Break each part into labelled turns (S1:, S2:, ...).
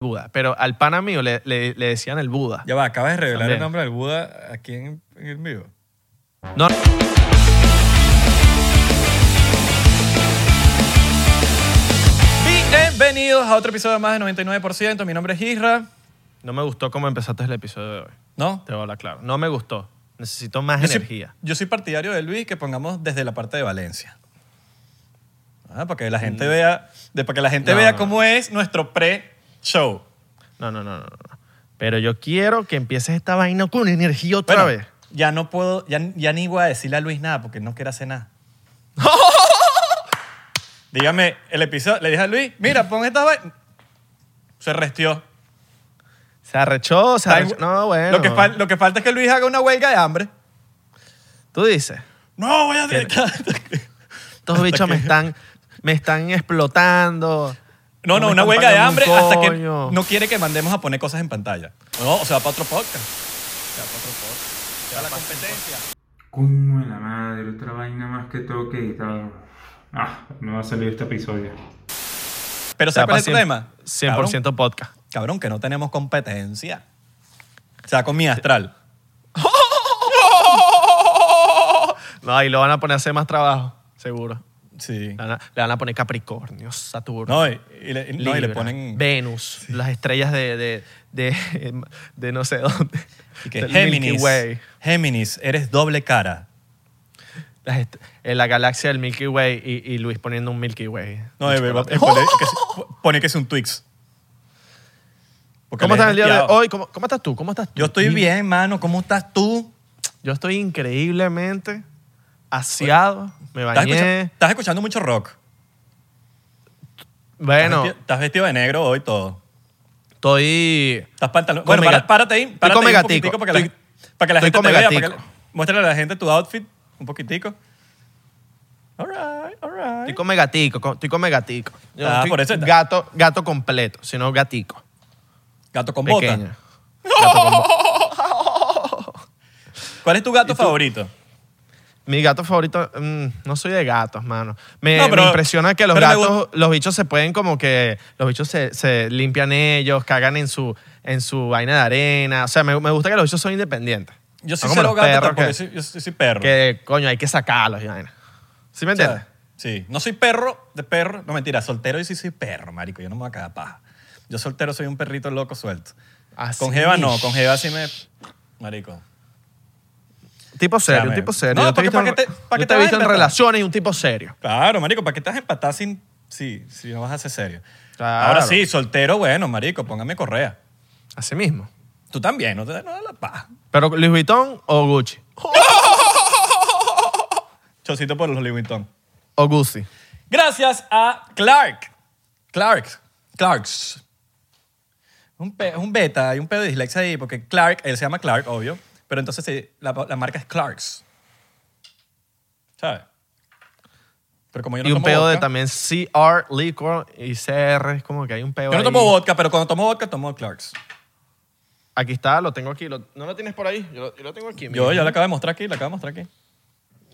S1: Buda. Pero al pana mío le, le- le decían el Buda.
S2: Ya va, acabas de revelar
S1: También.
S2: el nombre del Buda aquí en, en el vivo.
S1: No,
S2: Bienvenidos a otro episodio más de 99%. Mi nombre es Isra.
S1: no me gustó cómo empezaste el episodio de hoy.
S2: ¿No?
S1: Te voy a hablar claro. No me gustó. Necesito más
S2: Yo soy,
S1: energía.
S2: yo soy partidario de Luis que pongamos desde la parte de Valencia. Ah, para que la gente vea, de, para que la gente
S1: Mm. No,
S2: vea
S1: no.
S2: cómo es nuestro pre-show.
S1: No, no, no, no, no. Pero yo quiero que empieces esta vaina con energía otra
S2: Bueno,
S1: vez.
S2: ya no puedo, ya, ya ni voy a decirle a Luis nada porque no quiere hacer nada. Dígame, el episodio, le dije a Luis, mira, pon esta vaina. Se restió.
S1: Se arrechó, se arrechó. No, bueno.
S2: Lo que, fal- lo que falta es que Luis haga una huelga de hambre.
S1: Tú dices,
S2: No, voy a
S1: estos bichos me están, me están explotando.
S2: No, no, una huelga de hambre
S1: un
S2: hasta que no quiere que mandemos a poner cosas en pantalla. No, o sea, para otro podcast. O sea, para otro podcast. Para la competencia.
S3: Coño de la madre, otra vaina más que tengo que editar. Ah, no va a salir este episodio.
S2: Pero ¿sabes cuál es el problema?
S1: 100% podcast.
S2: Cabrón, cabrón, que no tenemos competencia. O sea, con mi astral.
S1: No, ahí lo van a poner a hacer más trabajo, seguro.
S2: Sí.
S1: Le van a, le van a poner Capricornio, Saturno.
S2: No, y, y le, no, y le
S1: Libra,
S2: ponen...
S1: Venus, las estrellas de, de, de, de no sé dónde.
S2: y que Géminis. Géminis, eres doble cara.
S1: En la galaxia del Milky Way y, y Luis poniendo un Milky Way.
S2: No, eh, va- eh, pone, que, pone que es un Twix. Porque
S1: ¿Cómo estás el día de hoy? ¿Cómo, cómo estás tú? ¿Cómo estás tú?
S2: Yo estoy bien, mano. ¿Cómo estás tú?
S1: Yo estoy increíblemente aseado. Me
S2: ¿Estás
S1: bañé.
S2: escuchando, estás escuchando mucho rock.
S1: Bueno,
S2: Estás vestido, estás vestido de negro hoy todo.
S1: estoy...
S2: Estás pantalón. Bueno, para- párate ahí. Párate
S1: come
S2: ahí un poquitico para que, la,
S1: Estoy-
S2: para que la
S1: estoy
S2: gente te vea. Para
S1: gatico.
S2: que, muéstrale a la gente tu outfit un poquitico. All right, all right.
S1: Estoy come gatico, co- estoy come gatico. Yo
S2: Ah,
S1: estoy
S2: por eso está-
S1: gato, gato completo, sino gatico.
S2: Gato con
S1: Pequeño.
S2: bota.
S1: Gato con bota.
S2: ¿Cuál es tu gato favorito?
S1: Mi gato favorito, mm, no soy de gatos, mano. Me,
S2: No, pero-
S1: me impresiona que los
S2: pero me
S1: gatos, los bichos se pueden como que, los bichos se, se limpian ellos, cagan en su, en su vaina de arena. O sea, me, me gusta que los bichos son independientes.
S2: Yo
S1: No
S2: soy
S1: como
S2: cero
S1: los
S2: gato
S1: perros
S2: tampoco.
S1: que-
S2: Yo soy, yo soy- soy perro.
S1: Que, coño, hay que sacarlos y vaina. ¿Sí me
S2: O sea,
S1: entiendes?
S2: sí. No soy perro de perro. No, mentira. Soltero y sí soy perro, marico. Yo no me voy a cagar paja. Yo soltero soy un perrito loco suelto.
S1: Así.
S2: Con Jeva no. Con Jeva sí me... Marico.
S1: Tipo serio, un tipo serio.
S2: No,
S1: yo te he
S2: porque
S1: visto,
S2: ¿para qué te- para
S1: yo
S2: qué
S1: te
S2: te
S1: he
S2: vas a
S1: visto en relaciones y un tipo serio.
S2: Claro, marico. ¿Para qué te vas a empatar sin... Sí, si no vas a ser serio.
S1: Claro.
S2: Ahora sí, soltero, bueno, marico. Póngame correa.
S1: Así mismo.
S2: Tú también. No te no da la paja.
S1: Pero Louis Vuitton o Gucci.
S2: Chocito por los Louis Vuitton.
S1: O Gucci.
S2: Gracias a Clark. Clark. Clarks. Un, pe- un beta, hay un pedo de dislexia ahí, porque Clark, él se llama Clark, obvio, pero entonces sí, la, la marca es Clarks. ¿Sabes? Pero como yo no
S1: y un
S2: tomo
S1: pedo de
S2: vodka,
S1: también CR, liquor y CR. Es como que hay un pedo
S2: Yo no
S1: ahí.
S2: tomo vodka, pero cuando tomo vodka, tomo Clarks.
S1: Aquí está, lo tengo aquí. Lo- ¿No lo tienes por ahí? Yo lo, yo lo tengo aquí.
S2: Yo,
S1: mira.
S2: yo le acabo de mostrar aquí, le acabo de mostrar aquí.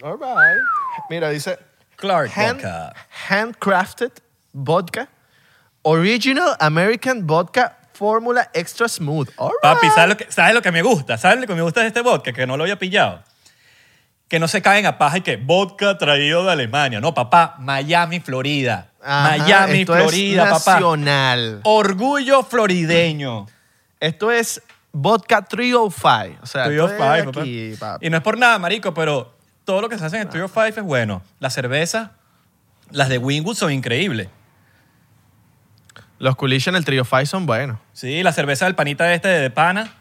S1: All right. Mira, dice
S2: Clark
S1: hand-
S2: Vodka.
S1: handcrafted vodka, original American vodka, fórmula extra smooth. All
S2: Papi,
S1: right.
S2: ¿sabes lo, que, ¿sabes lo que me gusta? ¿Sabes lo que me gusta de este vodka? Que no lo había pillado. Que no se caen a paja y que vodka traído de Alemania. No, papá, Miami, Florida.
S1: Ajá,
S2: Miami,
S1: esto
S2: Florida,
S1: es
S2: papá.
S1: nacional.
S2: Orgullo florideño.
S1: Esto es vodka 305. O sea, esto
S2: 305,
S1: es
S2: papá.
S1: aquí, papi.
S2: Y no es por nada, marico, pero todo lo que se hace en el 305 es bueno. La cerveza, las de Wingwood son increíbles.
S1: Los culiches en el Trio Five son buenos.
S2: Sí, la cerveza del panita este de pana.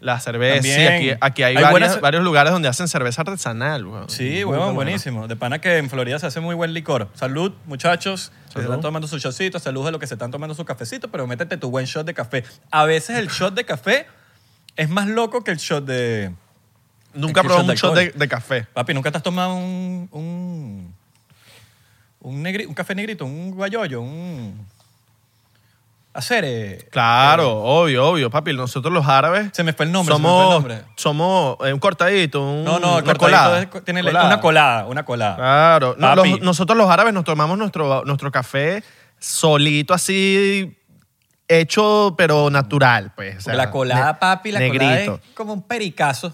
S1: La cerveza, sí,
S2: También.
S1: aquí, aquí hay,
S2: Hay
S1: varios,
S2: buenas-
S1: varios lugares donde hacen cerveza artesanal. weón.
S2: Sí,
S1: bueno.
S2: buenísimo. De pana que en Florida se hace muy buen licor. Salud, muchachos. Se
S1: Salud.
S2: están tomando su shotcito. Salud a los que se están tomando su cafecito, pero métete tu buen shot de café. A veces el shot de café es más loco que el shot de...
S1: Nunca probé
S2: de
S1: un shot de, de café.
S2: Papi, ¿nunca te has tomado un... un, un, negri- un café negrito, un guayoyo, un... Hacer... eh,
S1: Claro, obvio, obvio, papi. Nosotros los árabes
S2: Se me fue el nombre, se me
S1: somos,
S2: fue el nombre.
S1: somos eh, un cortadito, un,
S2: No, no, el
S1: una
S2: cortadito
S1: colada.
S2: es- tiene le-
S1: Colada.
S2: una colada, una colada.
S1: Claro.
S2: Papi.
S1: los- nosotros los árabes nos tomamos nuestro, nuestro café solito así hecho, pero natural, pues. o sea,
S2: la colada, papi, la colada
S1: negrito.
S2: es como un pericazo.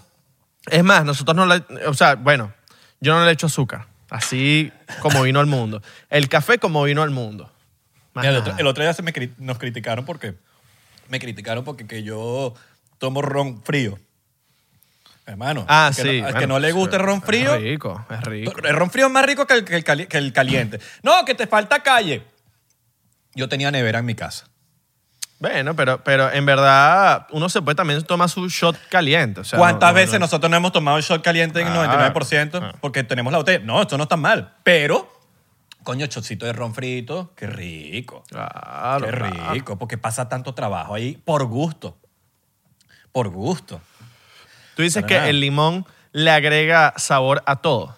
S1: Es más, nosotros no le... O sea, bueno, yo no le echo azúcar. Así como vino al mundo. El café como vino al mundo.
S2: Mira, el, otro, el otro día se me cri- nos criticaron porque me criticaron porque que yo tomo ron frío. Hermano,
S1: Ah,
S2: que
S1: sí.
S2: no-
S1: bueno,
S2: que no le guste el ron frío,
S1: Es rico, es rico.
S2: el ron frío es más rico que el, que el cali- que el caliente. No, que te falta calle. Yo tenía nevera en mi casa.
S1: Bueno, pero, pero en verdad uno se puede también tomar su shot caliente. O sea,
S2: ¿Cuántas
S1: no-
S2: veces
S1: no-
S2: nosotros no hemos tomado el shot caliente en
S1: Ah,
S2: 99%?
S1: ah.
S2: Porque tenemos la botella. No, esto no está mal. Pero, coño, shotcito de ron frito, qué rico.
S1: Claro,
S2: qué
S1: claro.
S2: rico, porque pasa tanto trabajo ahí por gusto. Por gusto.
S1: Tú dices que
S2: nada.
S1: el limón le agrega sabor a todo. O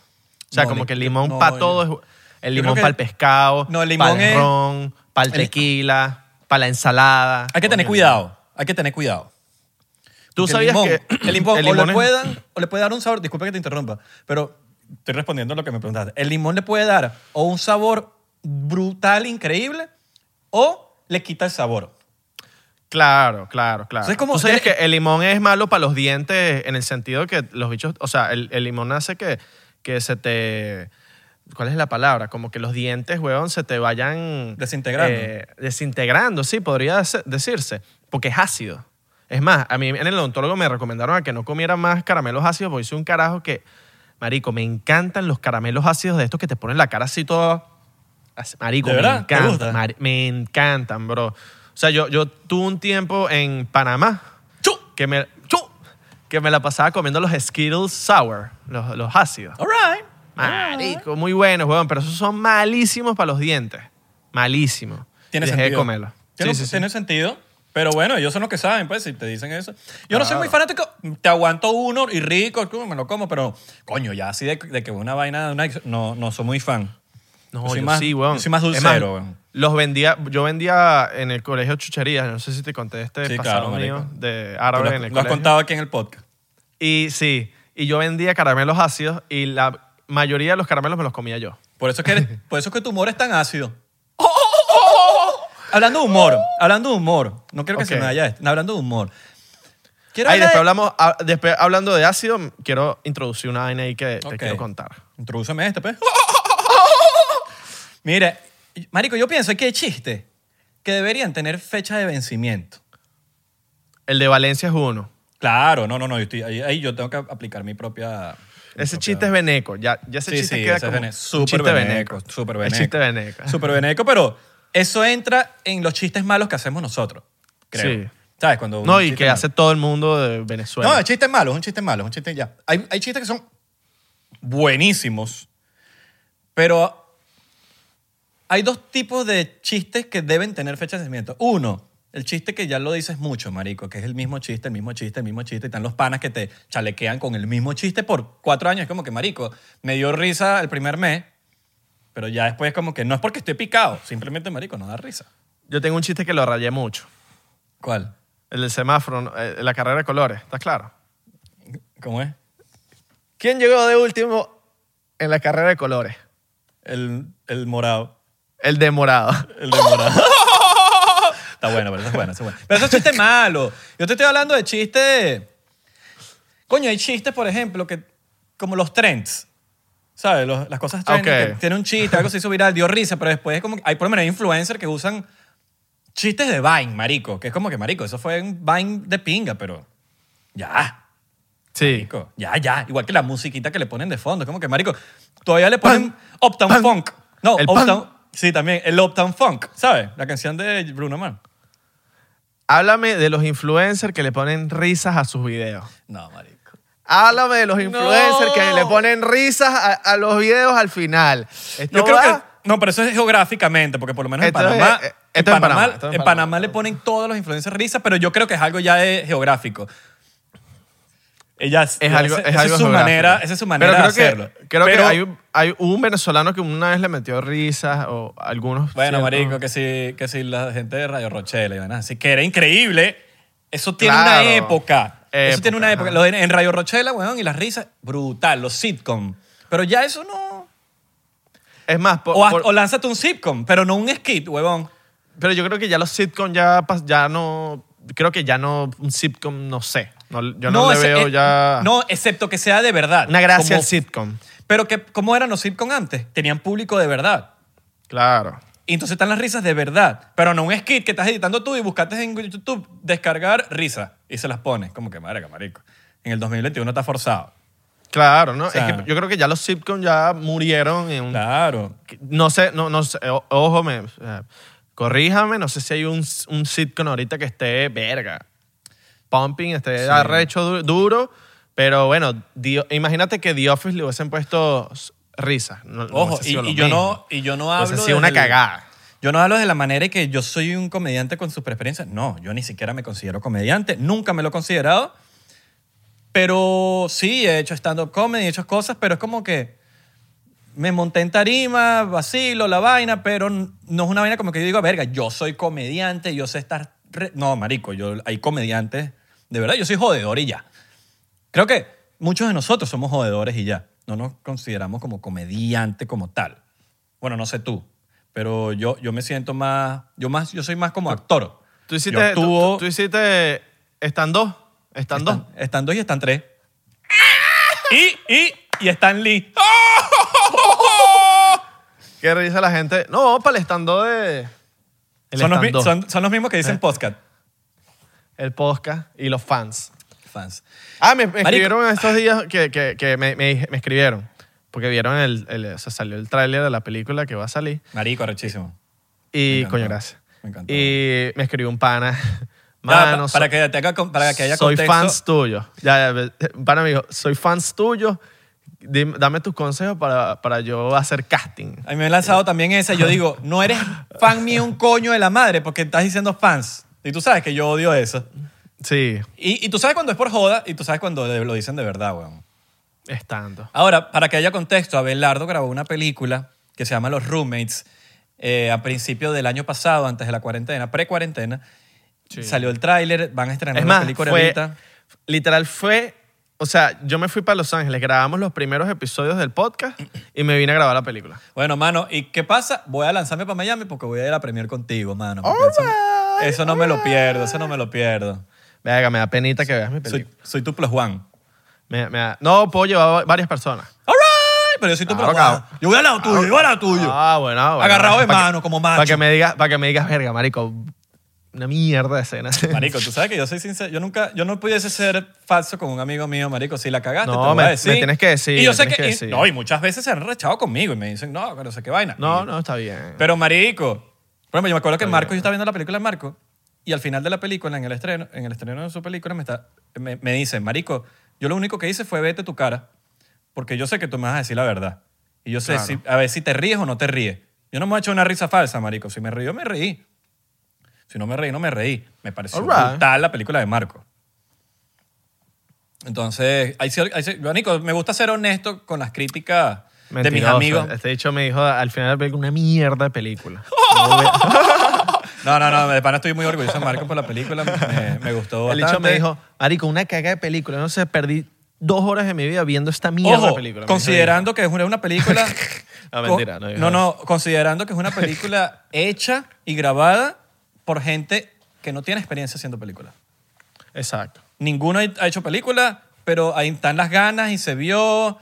S1: sea,
S2: No,
S1: como
S2: le-
S1: que el limón
S2: no,
S1: para todo es... El limón para el pescado,
S2: No, el limón
S1: para el ron, para el tequila, para la ensalada.
S2: Hay que tener cuidado. Hay que tener cuidado.
S1: Tú
S2: Porque
S1: sabías
S2: el limón,
S1: que
S2: el limón,
S1: el
S2: o,
S1: limón
S2: le
S1: es-
S2: puede dar, o le puede dar un sabor, disculpa que te interrumpa, pero estoy respondiendo a lo que me preguntaste. El limón le puede dar o un sabor brutal, increíble, o le quita el sabor.
S1: Claro, claro, claro.
S2: O sea, es como-
S1: Tú
S2: tiene-
S1: que el limón es malo para los dientes en el sentido que los bichos, o sea, el, el limón hace que, que se te, ¿cuál es la palabra? Como que los dientes, huevón, se te vayan...
S2: Desintegrando.
S1: eh, desintegrando, sí, podría decirse, porque es ácido. Es más, a mí en el odontólogo me recomendaron a que no comiera más caramelos ácidos porque soy un carajo que, marico, me encantan los caramelos ácidos de estos que te ponen la cara así todo... así, Marico,
S2: ¿De
S1: me
S2: verdad? ¿Te
S1: encantan, mari- me encantan, bro. O sea, yo, yo tuve un tiempo en Panamá
S2: ¡Chu!
S1: que me, ¡Chu! que me la pasaba comiendo los Skittles Sour, los, los ácidos.
S2: All right.
S1: Marico, muy buenos, weón, pero esos son malísimos para los dientes. Malísimos.
S2: Tiene
S1: Dejé de
S2: sentido.
S1: comerlos.
S2: Tiene,
S1: Sí, sí, sí.
S2: tiene sentido. Pero bueno, ellos son los que saben, pues, si te dicen eso. Yo no soy muy fanático. Te aguanto uno y rico, me lo como, pero coño, ya así de, de que una vaina, una- no, no soy muy fan.
S1: No,
S2: Yo soy
S1: yo
S2: más-
S1: sí, weón.
S2: yo soy más dulcero, weón.
S1: Los vendía, yo vendía en el colegio chucherías, no sé si te conté este
S2: Sí,
S1: pasado
S2: claro,
S1: mío de árabe
S2: lo,
S1: en el
S2: lo has contado aquí en el podcast.
S1: Y sí, y yo vendía caramelos ácidos y la mayoría de los caramelos me los comía yo.
S2: Por eso, es que eres- por eso es que tu humor es tan ácido. Hablando de humor, hablando de humor. No quiero que se
S1: Ok.
S2: me vaya esto. Hablando de humor. Quiero hablar
S1: después
S2: de-
S1: hablamos, ah, después hablando de ácido, quiero introducir una vaina ahí que te
S2: Ok.
S1: quiero contar.
S2: Introdúceme este, pues. Mire, marico, yo pienso que hay chistes que deberían tener fecha de vencimiento.
S1: El de Valencia es uno.
S2: Claro, no, no, no. yo estoy- ahí, ahí yo tengo que aplicar mi propia... mi
S1: Ese
S2: propia-
S1: chiste es veneco. Ya, ya ese
S2: Sí,
S1: chiste
S2: sí,
S1: queda
S2: ese es
S1: como
S2: vene-
S1: un
S2: súper
S1: chiste
S2: veneco,
S1: veneco.
S2: súper
S1: El
S2: veneco.
S1: chiste veneco.
S2: Súper veneco, pero eso entra en los chistes malos que hacemos nosotros, creo.
S1: Sí.
S2: ¿Sabes? Cuando
S1: No, y que
S2: malo.
S1: hace todo el mundo de Venezuela.
S2: No, el chiste es malo, es un chiste malo, es un chiste ya. Hay, hay chistes que son buenísimos, pero hay dos tipos de chistes que deben tener fecha de vencimiento. Uno, el chiste que ya lo dices mucho, marico, que es el mismo chiste, el mismo chiste, el mismo chiste. Y están los panas que te chalequean con el mismo chiste por cuatro años. Es como que, marico, me dio risa el primer mes, pero ya después es como que no es porque estoy picado, simplemente, marico, no da risa.
S1: Yo tengo un chiste que lo rayé mucho.
S2: ¿Cuál?
S1: El del semáforo. Eh, la carrera de colores. ¿Estás claro?
S2: ¿Cómo es?
S1: ¿Quién llegó de último en la carrera de colores?
S2: El, el morado.
S1: El de morado.
S2: El de morado. Está bueno, pero eso es bueno, eso es bueno. Pero eso es chiste malo. Yo te estoy hablando de chistes... Coño, hay chistes, por ejemplo, que como los trends. ¿Sabes? Los- las cosas trending,
S1: Ok.
S2: que tiene un chiste, algo se hizo viral, dio risa, pero después es como... que- Hay por lo menos hay influencers que usan chistes de Vine, marico. Que es como que, marico, eso fue un Vine de pinga, pero... Ya,
S1: Sí.
S2: marico. Ya, ya. Igual que la musiquita que le ponen de fondo. Como que, marico, todavía le ponen
S1: Pan,
S2: Uptown
S1: pan.
S2: Funk. No,
S1: El
S2: Uptown... Sí, también. El Uptown Funk, ¿sabes? La canción de Bruno Mars.
S1: Háblame de los influencers que le ponen risas a sus videos.
S2: No, marico.
S1: Háblame de los influencers que le ponen risas a, a los videos al final. Esto
S2: Yo creo
S1: va-
S2: que... No, pero eso es geográficamente, porque por lo menos en
S1: Esto es-
S2: Panamá...
S1: eh,
S2: en
S1: esto es en
S2: Panamá,
S1: Panamá, esto es en
S2: en
S1: Panamá.
S2: Panamá le ponen todos los influencers risas, pero yo creo que es algo ya de geográfico. Ellas,
S1: Es algo,
S2: esa-
S1: es
S2: esa
S1: algo
S2: es su
S1: geográfico.
S2: manera, esa es su manera
S1: Pero
S2: de
S1: creo
S2: hacerlo.
S1: Que, creo
S2: Pero-
S1: que hay, un- hay un venezolano que una vez le metió risas o algunos.
S2: Bueno,
S1: ciertos-
S2: marico, que si, que si la gente de Radio Rochelle y vainas así, que era increíble. Eso tiene
S1: Claro.
S2: una época. Eso
S1: Época,
S2: tiene una época.
S1: ajá.
S2: Lo de- en Radio Rochela, weón, y las risas, brutal, los sitcom. Pero ya eso no...
S1: Es más, por-
S2: O, haz-
S1: por-
S2: o lánzate un sitcom, pero no un skit, huevón.
S1: Pero yo creo que ya los sitcom ya, pas- ya no... Creo que ya no... Un sitcom, no sé. No, yo no, le
S2: ese-
S1: veo
S2: eh,
S1: ya...
S2: No, excepto que sea de verdad.
S1: Una gracia
S2: Como-
S1: al sitcom.
S2: Pero que, ¿cómo eran los sitcom antes? Tenían público de verdad.
S1: Claro.
S2: Y entonces están las risas de verdad. Pero no un skit que estás editando tú y buscaste en YouTube descargar risas y se las pones. Como que, madre, marico. En el 2021 está forzado.
S1: Claro, ¿no?
S2: O sea-
S1: es que yo creo que ya los sitcom ya murieron en un...
S2: Claro.
S1: No sé, no, no sé, o- ojo, me, corríjame, no sé si hay un, un sitcom ahorita que esté verga. Pumping, esté arrecho du- duro, pero bueno, The- imagínate que The Office le hubiesen puesto risas. No- no
S2: Ojo, y, yo no, y yo no hablo.
S1: Hubiese sido una cagada.
S2: Yo no hablo de la manera que yo soy un comediante con super experiencia. No, yo ni siquiera me considero comediante. Nunca me lo he considerado. Pero sí, he hecho stand-up comedy, he hecho cosas, pero es como que me monté en tarima, vacilo, la vaina, pero no es una vaina como que yo digo, verga, yo soy comediante, yo sé estar... re-". No, marico, yo, hay comediantes, de verdad, yo soy jodedor y ya. Creo que muchos de nosotros somos jodedores y ya. No nos consideramos como comediante como tal. Bueno, no sé tú, pero yo, yo me siento más yo, más... yo soy más como actor.
S1: Tú hiciste, tú,
S2: actúo-
S1: tú- tú hiciste, están dos, están dos.
S2: están, están dos y están tres. y, y, y están Lee.
S1: ¿Qué risa la gente? No, para el stand de... El
S2: Son los, mi-
S1: stand-up,
S2: son, son los mismos que dicen podcast.
S1: El podcast y los fans.
S2: Fans.
S1: Ah, me, me
S2: Marico.
S1: escribieron estos días que, que, que me, me, me escribieron. Porque vieron el, el- o sea, salió el tráiler de la película que va a salir.
S2: Marico, arrechísimo. Me
S1: Y, coño, gracias.
S2: Me encantó.
S1: Y me escribió un pana. Mano,
S2: pa- para,
S1: soy-
S2: que tenga con- para que haya
S1: soy
S2: contexto.
S1: fans tuyo. Ya, ya, un pana me dijo, soy fans tuyo. Dim- Dame tus consejos para, para yo hacer casting.
S2: A mí me han lanzado también esa. Yo digo, no eres fan mío un coño de la madre porque estás diciendo fans. Y tú sabes que yo odio eso.
S1: Sí,
S2: Y, y tú sabes cuando es por joda y tú sabes cuando lo dicen de verdad, weón.
S1: Es tanto.
S2: Ahora, para que haya contexto, Abelardo grabó una película que se llama Los Roommates eh, a principios del año pasado, antes de la cuarentena, pre-cuarentena.
S1: Sí.
S2: Salió el tráiler, van a estrenar
S1: Es
S2: la
S1: más,
S2: película
S1: fue,
S2: ahorita.
S1: literal fue, o sea, yo me fui para Los Ángeles, grabamos los primeros episodios del podcast y me vine a grabar la película.
S2: Bueno, mano, ¿y qué pasa? Voy a lanzarme para Miami porque voy a ir a premier contigo, mano. porque eso, no- eso no me lo pierdo, eso no me lo pierdo.
S1: Venga, me da penita que veas mi
S2: Soy,
S1: película.
S2: soy tu plus one.
S1: Me- me da- no, puedo llevar varias personas.
S2: All right, pero yo soy tu
S1: Claro.
S2: Yo voy al lado tuyo, yo voy al lado tuyo.
S1: Ah, bueno, bueno.
S2: Agarrado de
S1: Pa' que-
S2: mano, como macho.
S1: Para que, me digas, para que me digas, verga, marico, una mierda de escena.
S2: Marico, tú sabes que yo soy sincero. Yo nunca, yo no pudiese ser falso con un amigo mío, marico. Si la cagaste,
S1: No,
S2: te lo voy
S1: me-
S2: a decir.
S1: me tienes que decir,
S2: Y yo
S1: me
S2: sé
S1: tienes
S2: que,
S1: que
S2: y-
S1: decir.
S2: no, y muchas veces se han rechado conmigo y me dicen, no, no sé qué vaina.
S1: No, no, está bien.
S2: Pero marico, por ejemplo, yo me acuerdo que Marco, yo estaba viendo la película de Marco y al final de la película, en el estreno, en el estreno de su película, me, está, me, me dice, marico, yo lo único que hice fue vete tu cara porque yo sé que tú me vas a decir la verdad. Y yo sé
S1: Claro.
S2: si, a ver si te ríes o no te ríes. Yo no me a echar una risa falsa, marico. Si me río, me reí. Si no me reí, no me reí. Me pareció
S1: right.
S2: brutal la película de Marco. Entonces, hay cier- marico, me gusta ser honesto con las críticas de mis
S1: Mentiroso.
S2: amigos.
S1: Este dicho me dijo al final de la película una mierda de película.
S2: No, no, no, de pana estoy muy orgulloso de Marco por la película. Me, me gustó
S1: El dicho me dijo, marico, una caga de película. No sé, perdí dos horas de mi vida viendo esta mierda de
S2: Ojo,
S1: película.
S2: Considerando que es una, una película...
S1: No, mentira, no
S2: No, no, considerando que es una película hecha y grabada por gente que no tiene experiencia haciendo películas.
S1: Exacto.
S2: Ninguno ha hecho película, pero ahí están las ganas y se vio.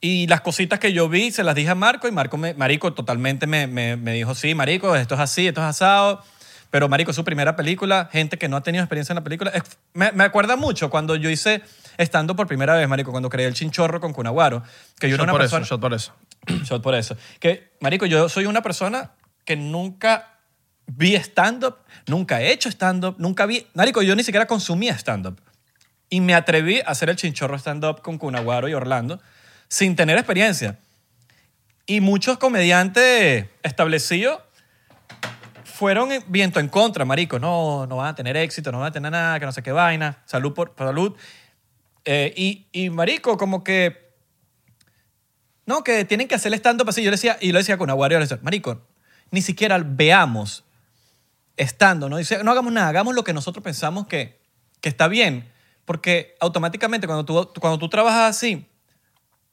S2: Y las cositas que yo vi se las dije a Marco y Marco, me, Marico, totalmente me, me- me dijo, sí, Marico, esto es así, esto es asado. Pero Marico, su primera película, gente que no ha tenido experiencia en la película. Es- me, me acuerda mucho cuando yo hice estando por primera vez, Marico, cuando creé el chinchorro con Cunaguaro, que yo
S1: Shot
S2: era una
S1: por
S2: persona...
S1: eso, shot por eso.
S2: Shot por eso. Que, marico, yo soy una persona que nunca vi stand-up, nunca he hecho stand-up, nunca vi... Marico, yo ni siquiera consumía stand-up. Y me atreví a hacer el chinchorro stand-up con Cunaguaro y Orlando sin tener experiencia. Y muchos comediantes establecidos fueron en- viento en contra, marico. No, no van a tener éxito, no van a tener nada, que no sé qué vaina. Salud por salud. Eh, y, y, marico, como que no, que tienen que hacer stand-up así. Yo le decía, y lo decía con Aguario, le marico, ni siquiera veamos estando, ¿no? Dice, no hagamos nada, hagamos lo que nosotros pensamos que, que está bien. Porque automáticamente cuando tú, cuando tú trabajas así,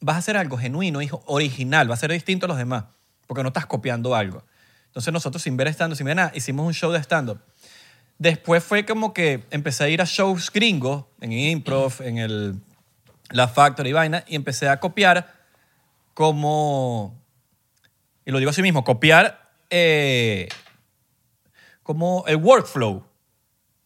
S2: vas a hacer algo genuino, original, va a ser distinto a los demás. Porque no estás copiando algo. Entonces nosotros sin ver stand-up, sin ver nada, hicimos un show de stand-up. Después fue como que empecé a ir a shows gringos, en Improv, en el, la Factory y vaina, y empecé a copiar como, y lo digo así mismo, copiar eh, como el workflow.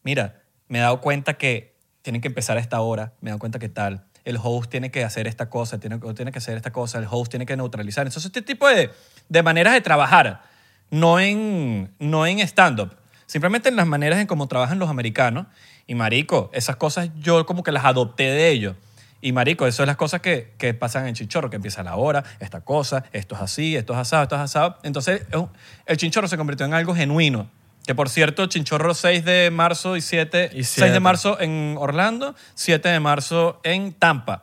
S2: Mira, me he dado cuenta que tienen que empezar a esta hora, me he dado cuenta que tal, el host tiene que hacer esta cosa, tiene, tiene que hacer esta cosa, el host tiene que neutralizar. Entonces, este tipo de, de maneras de trabajar, no en, no en stand-up, simplemente en las maneras en cómo trabajan los americanos. Y marico, esas cosas yo como que las adopté de ellos. Y marico, eso es las cosas que, que pasan en Chinchorro, que empieza la hora, esta cosa, esto es así, esto es asado, esto es asado. Entonces, el Chinchorro se convirtió en algo genuino. Que por cierto, Chinchorro 6 de marzo y 7,
S1: Y
S2: 6
S1: siete.
S2: de marzo en Orlando, 7 de marzo en Tampa.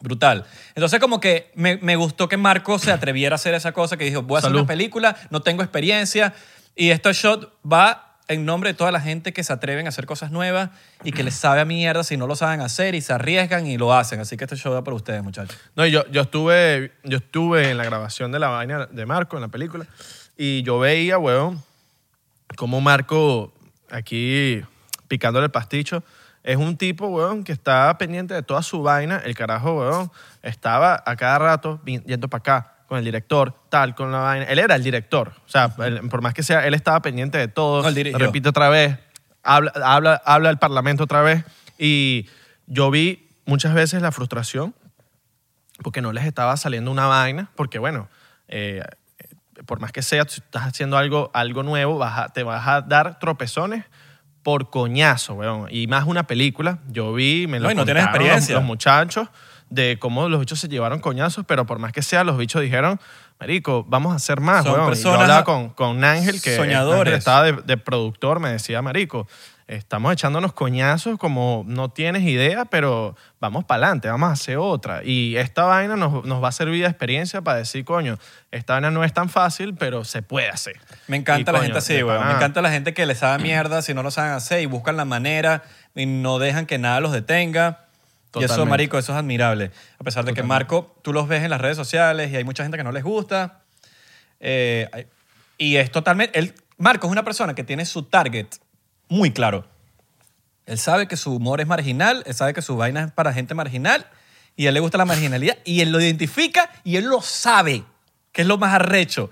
S2: Brutal. Entonces, como que me, me gustó que Marco se atreviera a hacer esa cosa, que dijo, voy a hacer
S1: Salud.
S2: una película, no tengo experiencia, y este shot va en nombre de toda la gente que se atreven a hacer cosas nuevas y que les sabe a mierda si no lo saben hacer y se arriesgan y lo hacen. Así que este show va para ustedes, muchachos.
S1: No, y yo, yo, estuve, yo estuve en la grabación de la vaina de Marco en la película y yo veía, weón, cómo Marco, aquí picándole el pasticho, es un tipo, weón, que está pendiente de toda su vaina. El carajo, weón, estaba a cada rato yendo para acá con el director, tal, con la vaina. Él era el director. O sea, él- por más que sea, él estaba pendiente de todo.
S2: No.
S1: Repite otra vez, habla, habla, habla el parlamento otra vez. Y yo vi muchas veces la frustración porque no les estaba saliendo una vaina, porque bueno, eh, por más que sea, si estás haciendo algo, algo nuevo, vas a- te vas a dar tropezones por coñazo, weón. Y más una película, yo vi, me lo
S2: No, no tienes
S1: contaron los-
S2: experiencia.
S1: Los, muchachos de cómo los bichos se llevaron coñazos, pero por más que sea, los bichos dijeron, marico, vamos a hacer más,
S2: Son
S1: weón. Y yo hablaba con, con Ángel, que
S2: soñadores.
S1: Ángel estaba de, de productor, me decía, marico, estamos echándonos coñazos como no tienes idea, pero vamos para adelante, vamos a hacer otra. Y esta vaina nos, nos va a servir de experiencia para decir, coño, esta vaina no es tan fácil, pero se puede hacer.
S2: Me encanta
S1: Y,
S2: la
S1: coño,
S2: gente así, weón. Me encanta la gente que les sabe mierda si no lo saben hacer y buscan la manera y no dejan que nada los detenga. Y eso,
S1: Totalmente.
S2: marico, eso es admirable. A pesar de que Marco, tú los ves en las redes sociales y hay mucha gente que no les gusta. Eh, y es totalmente... Él, Marco es una persona que tiene su target muy claro. Él sabe que su humor es marginal, él sabe que su vaina es para gente marginal y a él le gusta la marginalidad y él lo identifica y él lo sabe, que es lo más arrecho.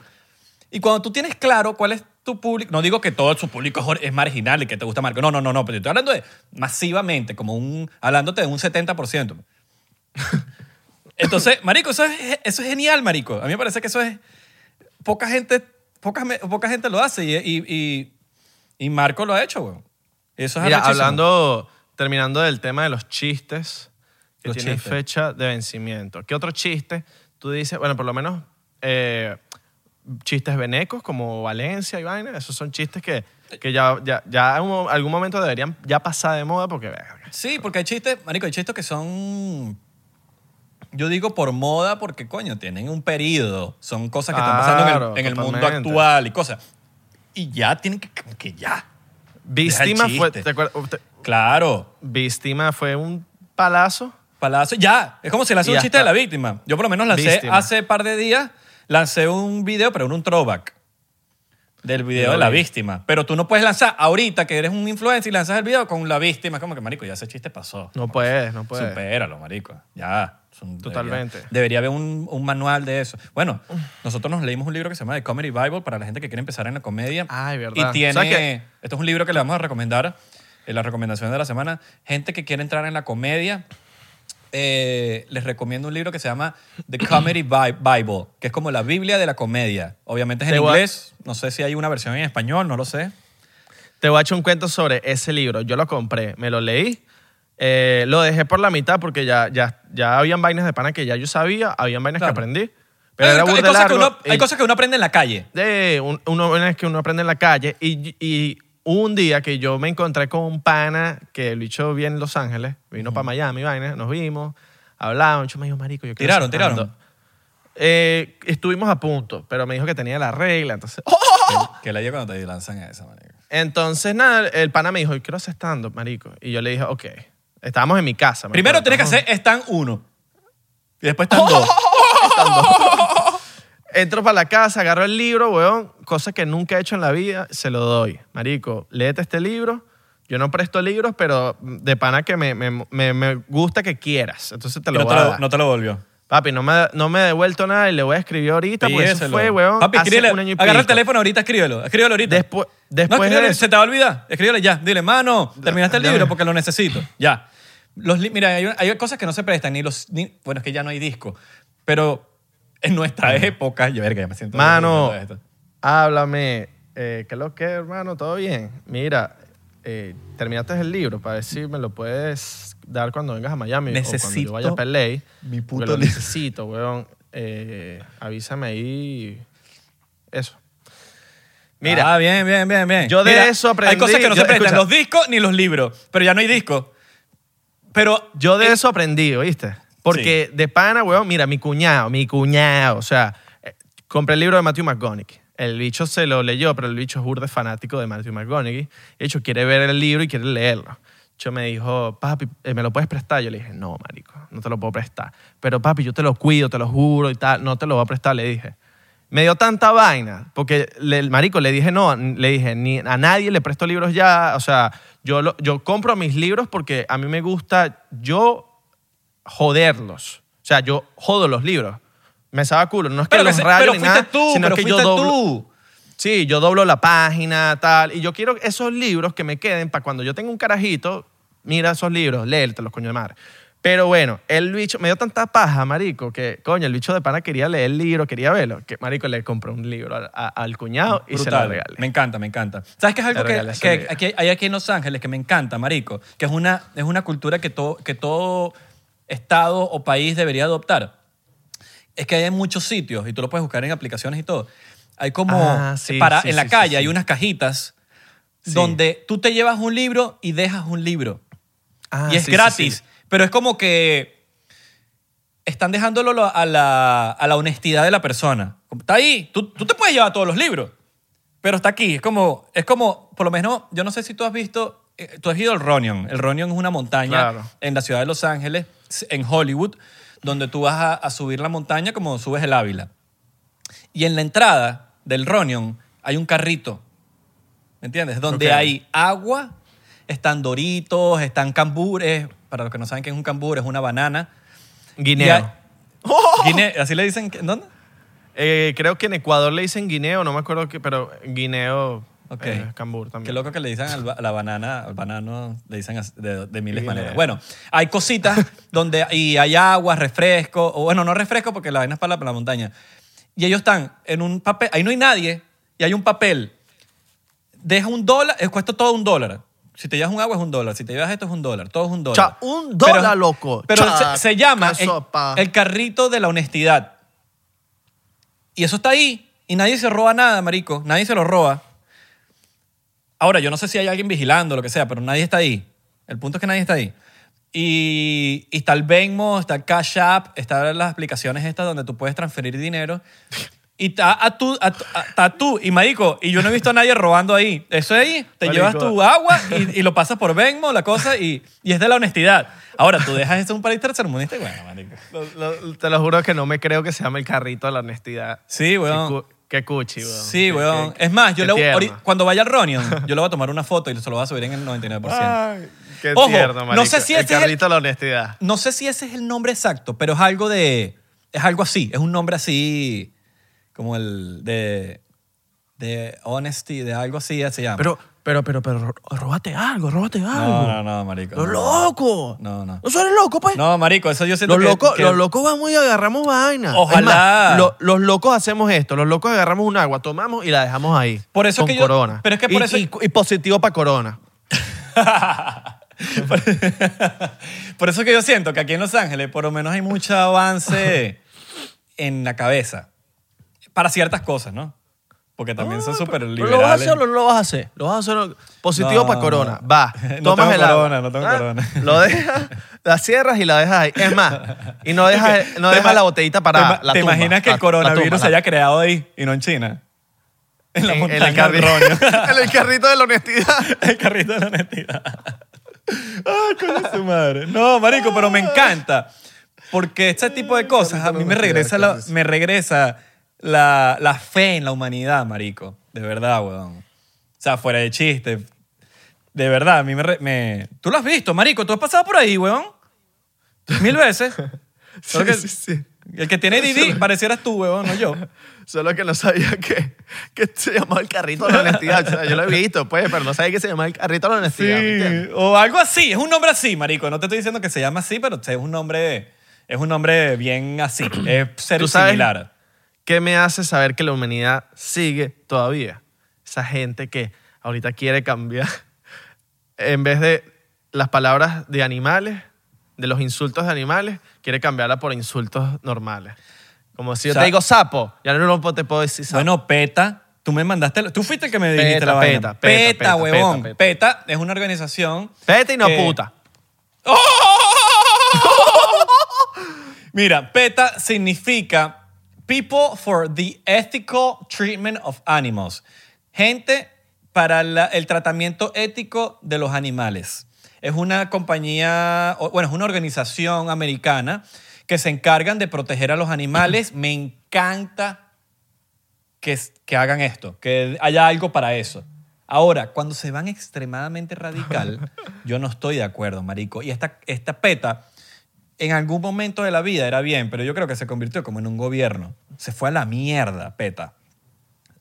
S2: Y cuando tú tienes claro cuál es tu público, no digo que todo su público es marginal y que te gusta Marco, no, no, no, no, pero yo estoy hablando de masivamente, como un, hablándote de un 70%. Entonces, marico, eso es, eso es genial, marico. A mí me parece que eso es... Poca gente, poca, poca gente lo hace y, y, y, y Marco lo ha hecho, weón. Eso es
S1: Mira,
S2: arrechísimo.
S1: hablando, terminando del tema de los chistes que
S2: Los
S1: tienen
S2: chistes.
S1: fecha de vencimiento. ¿Qué otro chiste tú dices? Bueno, por lo menos eh, chistes venecos como Valencia y vaina, esos son chistes que, que ya, ya, ya en un- algún momento deberían ya pasar de moda porque, verga,
S2: Sí, porque hay chistes, marico, hay chistes que son... Yo digo por moda porque, coño, tienen un periodo. Son cosas que están pasando en
S1: Claro,
S2: el, en el mundo
S1: totalmente.
S2: actual y cosas. Y ya tienen que... como que ya.
S1: Víctima fue,
S2: chiste.
S1: ¿te acuerdas? Usted-
S2: Claro.
S1: Víctima fue un palazo.
S2: Palazo, ya. Es como si le hace
S1: Y
S2: un
S1: ya
S2: chiste de
S1: está.
S2: la víctima. Yo por lo menos lancé
S1: Víctima.
S2: hace par de días, lancé un video, pero era un throwback del video de la
S1: vi.
S2: víctima. Pero tú no puedes lanzar ahorita que eres un influencer y lanzas el video con la víctima. Es como que, marico, ya ese chiste pasó.
S1: No puedes, no puedes.
S2: Supéralo, marico. Ya. Son-
S1: Totalmente.
S2: Debería, debería haber un, un manual de eso. Bueno, nosotros nos leímos un libro que se llama The Comedy Bible para la gente que quiere empezar en la comedia.
S1: Ay, verdad.
S2: Y tiene...
S1: ¿Sabes qué?
S2: Esto es un libro que le vamos a recomendar, en la recomendación de la semana. Gente que quiere entrar en la comedia, eh, les recomiendo un libro que se llama The Comedy Bi- Bible, que es como la Biblia de la comedia. Obviamente es en inglés. No sé si hay una versión en español, no lo sé.
S1: Te voy a echar un cuento sobre ese libro. Yo lo compré, me lo leí, eh, lo dejé por la mitad porque ya, ya, ya habían vainas de pana que ya yo sabía, habían vainas
S2: Claro.
S1: que aprendí. Pero
S2: hay,
S1: era
S2: hay cosas que
S1: largo
S2: uno, hay cosas que uno aprende en la calle.
S1: de un, uno, una vez que uno aprende en la calle y, y un día que yo me encontré con un pana que el bicho viene en Los Ángeles, vino para Miami, vaina, nos vimos, hablábamos, yo me dijo, marico, yo
S2: Tiraron, tiraron.
S1: stand-up". Eh, estuvimos a punto, pero me dijo que tenía la regla, entonces...
S2: Que la cuando te lanzan esa manera.
S1: Entonces, nada, el pana me dijo, yo quiero hacer stand-up, marico. Y yo le dije, ok. Estábamos en mi casa. me
S2: Primero tienes que hacer stand 1. Y después stand 2.
S1: Entro para la casa, agarro el libro, weón, cosa que nunca he hecho en la vida, se lo doy. Marico, léete este libro. Yo no presto libros, pero de pana que me, me- me- me gusta que quieras. Entonces te lo
S2: no,
S1: voy
S2: te
S1: a
S2: lo,
S1: dar.
S2: no te lo volvió.
S1: Papi, no me, no me he devuelto nada y le voy a escribir ahorita, porque eso
S2: Pídeselo.
S1: fue, weón,
S2: Papi,
S1: hace
S2: escríbele.
S1: un año y
S2: Agarra el
S1: pico.
S2: teléfono ahorita, escríbelo. Escríbelo ahorita.
S1: Después,
S2: no,
S1: después
S2: escríbele,
S1: de eso,
S2: se te va a olvidar. Escríbele ya. Dile, mano, terminaste el libro porque lo necesito. Ya. Los, mira, hay, hay cosas que no se prestan, ni los. ni- bueno, es que ya no hay disco. Pero en nuestra época. Yo, verga, ya me siento.
S1: Mano,
S2: esto.
S1: háblame. Eh, ¿Qué es lo que, hermano? ¿Todo bien? Mira, eh, terminaste el libro para si me lo puedes dar cuando vengas a Miami o cuando
S2: Necesito
S1: yo vaya a PLA.
S2: mi puto
S1: lo necesito, weón. Eh, avísame ahí. Eso. Mira,
S2: Ah, bien, bien, bien, bien.
S1: yo de
S2: Mira,
S1: eso aprendí-
S2: Hay cosas que no se prestan,
S1: escucha.
S2: los discos ni los libros. Pero ya no hay discos. Pero
S1: yo de eso aprendí, ¿oíste? Porque de pana, weón, mira, mi cuñado, mi cuñado, o sea, eh, compré el libro de Matthew McConaughey. El bicho se lo leyó, pero el bicho es burde fanático de Matthew McConaughey. De hecho, quiere ver el libro y quiere leerlo. Yo me dijo, papi, eh, ¿me lo puedes prestar? Yo le dije, no, marico, no te lo puedo prestar. Pero papi, yo te lo cuido, te lo juro y tal, no te lo voy a prestar, le dije. Me dio tanta vaina, porque le- el marico le dije, no, le dije, ni a nadie le presto libros ya, o sea, yo, lo- yo compro mis libros porque a mí me gusta yo joderlos. O sea, yo jodo los libros. Me sabe culo, no es que
S2: pero, que
S1: los
S2: se-
S1: rayo
S2: pero
S1: ni
S2: fuiste
S1: nada,
S2: tú,
S1: sino
S2: pero
S1: que yo doblo,
S2: tú.
S1: Sí, yo doblo la página, tal. Y yo quiero esos libros que me queden para cuando yo tenga un carajito, mira esos libros, léetelos, coño de madre. Pero bueno, el bicho me dio tanta paja, marico, que coño, el bicho de pana quería leer el libro, quería verlo, que marico le compré un libro al, a- al cuñado y se lo regalé.
S2: Me encanta, me encanta. ¿Sabes qué es algo que, aquí, hay aquí en Los Ángeles que me encanta, marico? Que es una, es una cultura que todo, que todo estado o país debería adoptar. Es que hay en muchos sitios, y tú lo puedes buscar en aplicaciones y todo. Hay como,
S1: Ah, sí,
S2: para,
S1: sí,
S2: en la
S1: sí,
S2: calle hay unas cajitas donde tú te llevas un libro y dejas un libro.
S1: Ah,
S2: y es gratis. Pero es como que están dejándolo lo- a la, a la honestidad de la persona. Está ahí. Tú, tú te puedes llevar todos los libros. Pero está aquí. Es como, es como, por lo menos, yo no sé si tú has visto, eh, tú has ido al Ronion. El Ronion es una montaña
S1: Claro.
S2: en la ciudad de Los Ángeles, en Hollywood, donde tú vas a, a subir la montaña como subes el Ávila. Y en la entrada del Ronion hay un carrito. ¿Me entiendes? Donde hay agua, están doritos, están cambures. Para los que no saben qué es un cambur, es una banana.
S1: Guineo.
S2: Y hay- Guine- ¿Así le dicen? ¿Dónde?
S1: Eh, creo que en Ecuador le dicen guineo, no me acuerdo qué, pero guineo
S2: Ok.
S1: eh, cambur también.
S2: Qué loco que le dicen al a la banana, al banano, le dicen de, de miles de maneras. Bueno, hay cositas donde y hay agua, refresco, o bueno, no refresco porque la vaina es para la, para la montaña. Y ellos están en un papel, ahí no hay nadie, y hay un papel. Deja un dólar, eh, cuesta todo un dólar. Si te llevas un agua es un dólar, si te llevas esto es un dólar, todo es un dólar.
S1: Cha, un dólar, loco.
S2: Pero
S1: Cha,
S2: se, se llama el, carrito de la honestidad. Y eso está ahí. Y nadie se roba nada, marico. Nadie se lo roba. Ahora, yo no sé si hay alguien vigilando o lo que sea, pero nadie está ahí. El punto es que nadie está ahí. Y, y está el Venmo, está el Cash App, están las aplicaciones estas donde tú puedes transferir dinero. Y está a tú, está tú. Y marico, y yo no he visto a nadie robando ahí. Eso ahí, te
S1: Marico.
S2: llevas tu agua y, y lo pasas por Venmo, la cosa, y, y es de la honestidad. Ahora, tú dejas esto un país tercermundista y bueno, marico.
S1: Lo- lo- te lo juro que no me creo que se llame el carrito de la honestidad.
S2: Sí, weón.
S1: cu- qué cuchi, weón.
S2: Sí, weón.
S1: qué-
S2: Es más, yo le, cuando vaya al Ronion, yo le voy a tomar una foto y se lo voy a subir en el 99%.
S1: Ay, qué
S2: Ojo,
S1: tierno,
S2: no
S1: marico.
S2: sé si
S1: el
S2: ese es el-
S1: carrito de la honestidad.
S2: No sé si ese es el nombre exacto, pero es algo de. Es algo así. Es un nombre así. Como el de. De honesty, de algo así se llama.
S1: Pero, pero, pero, pero, ro- róbate algo, róbate algo.
S2: No, no, no, marico.
S1: Los
S2: no.
S1: locos.
S2: No, no.
S1: ¿No eres loco, pues?
S2: No, marico, eso yo siento
S1: Los
S2: que-
S1: locos,
S2: que-
S1: los locos vamos y agarramos vaina.
S2: Ojalá.
S1: Es más, lo- los locos hacemos esto. Los locos agarramos un agua, tomamos y la dejamos ahí.
S2: Por eso
S1: con
S2: que yo-
S1: corona.
S2: pero es que por
S1: Y-
S2: eso-
S1: y, y positivo para corona.
S2: Por eso que yo siento que aquí en Los Ángeles por lo menos hay mucho avance en la cabeza. Para ciertas cosas, ¿no? Porque también son súper
S1: ¿Pero
S2: liberales.
S1: ¿Lo vas a hacer o no lo vas a hacer? Lo vas a hacer positivo
S2: No,
S1: para corona. Va.
S2: No
S1: tomas
S2: tengo
S1: el agua.
S2: corona, no tengo
S1: Ah,
S2: corona.
S1: Lo dejas, la cierras y la dejas ahí. Es más, y no dejas, no
S2: ¿Te
S1: dejas la botellita
S2: ¿Te,
S1: parada.
S2: ima-
S1: la
S2: te
S1: tumba,
S2: imaginas que
S1: la-
S2: el coronavirus
S1: tumba,
S2: se haya creado ahí y no en China? En la
S1: en, en el
S2: Roño.
S1: en el carrito de la honestidad.
S2: el carrito de la honestidad. Ay, coño su madre. No, marico, pero me encanta. Porque este tipo de cosas a mí me regresa la, me regresa la, la fe en la humanidad, marico. De verdad, weón. O sea, fuera de chiste. De verdad, a mí me, re- me- Tú lo has visto, marico. Tú has pasado por ahí, weón. Mil veces. Solo que-
S1: sí, sí.
S2: El que tiene Didi parecieras tú, weón, no yo.
S1: Solo que no sabía que, que se llamaba el carrito de la honestidad. O sea, yo lo he visto, pues, pero no sabía que se llamaba el carrito de la honestidad. ¿me entiendes?
S2: o algo así. Es un nombre así, marico. No te estoy diciendo que se llama así, pero es un nombre... Es un nombre bien así. Es ser
S1: ¿Tú sabes?
S2: similar.
S1: ¿Qué me hace saber que la humanidad sigue todavía? Esa gente que ahorita quiere cambiar, en vez de las palabras de animales, de los insultos de animales, quiere cambiarla por insultos normales. Como si yo
S2: O sea-
S1: te digo sapo, ya no lo- te puedo decir sapo.
S2: Bueno, PETA, tú me mandaste... Tú fuiste el que me dijiste
S1: PETA,
S2: la vaina.
S1: PETA, PETA, PETA,
S2: huevón.
S1: PETA,
S2: PETA es una organización...
S1: Vete y no
S2: que-
S1: puta.
S2: Mira, PETA significa People for the Ethical Treatment of Animals. Gente para la- el tratamiento ético de los animales. Es una compañía, bueno, es una organización americana que se encargan de proteger a los animales. Me encanta que, que hagan esto, que haya algo para eso. Ahora, cuando se van extremadamente radical, yo no estoy de acuerdo, marico. Y esta, esta PETA en algún momento de la vida era bien, pero yo creo que se convirtió como en un gobierno. Se fue a la mierda, PETA.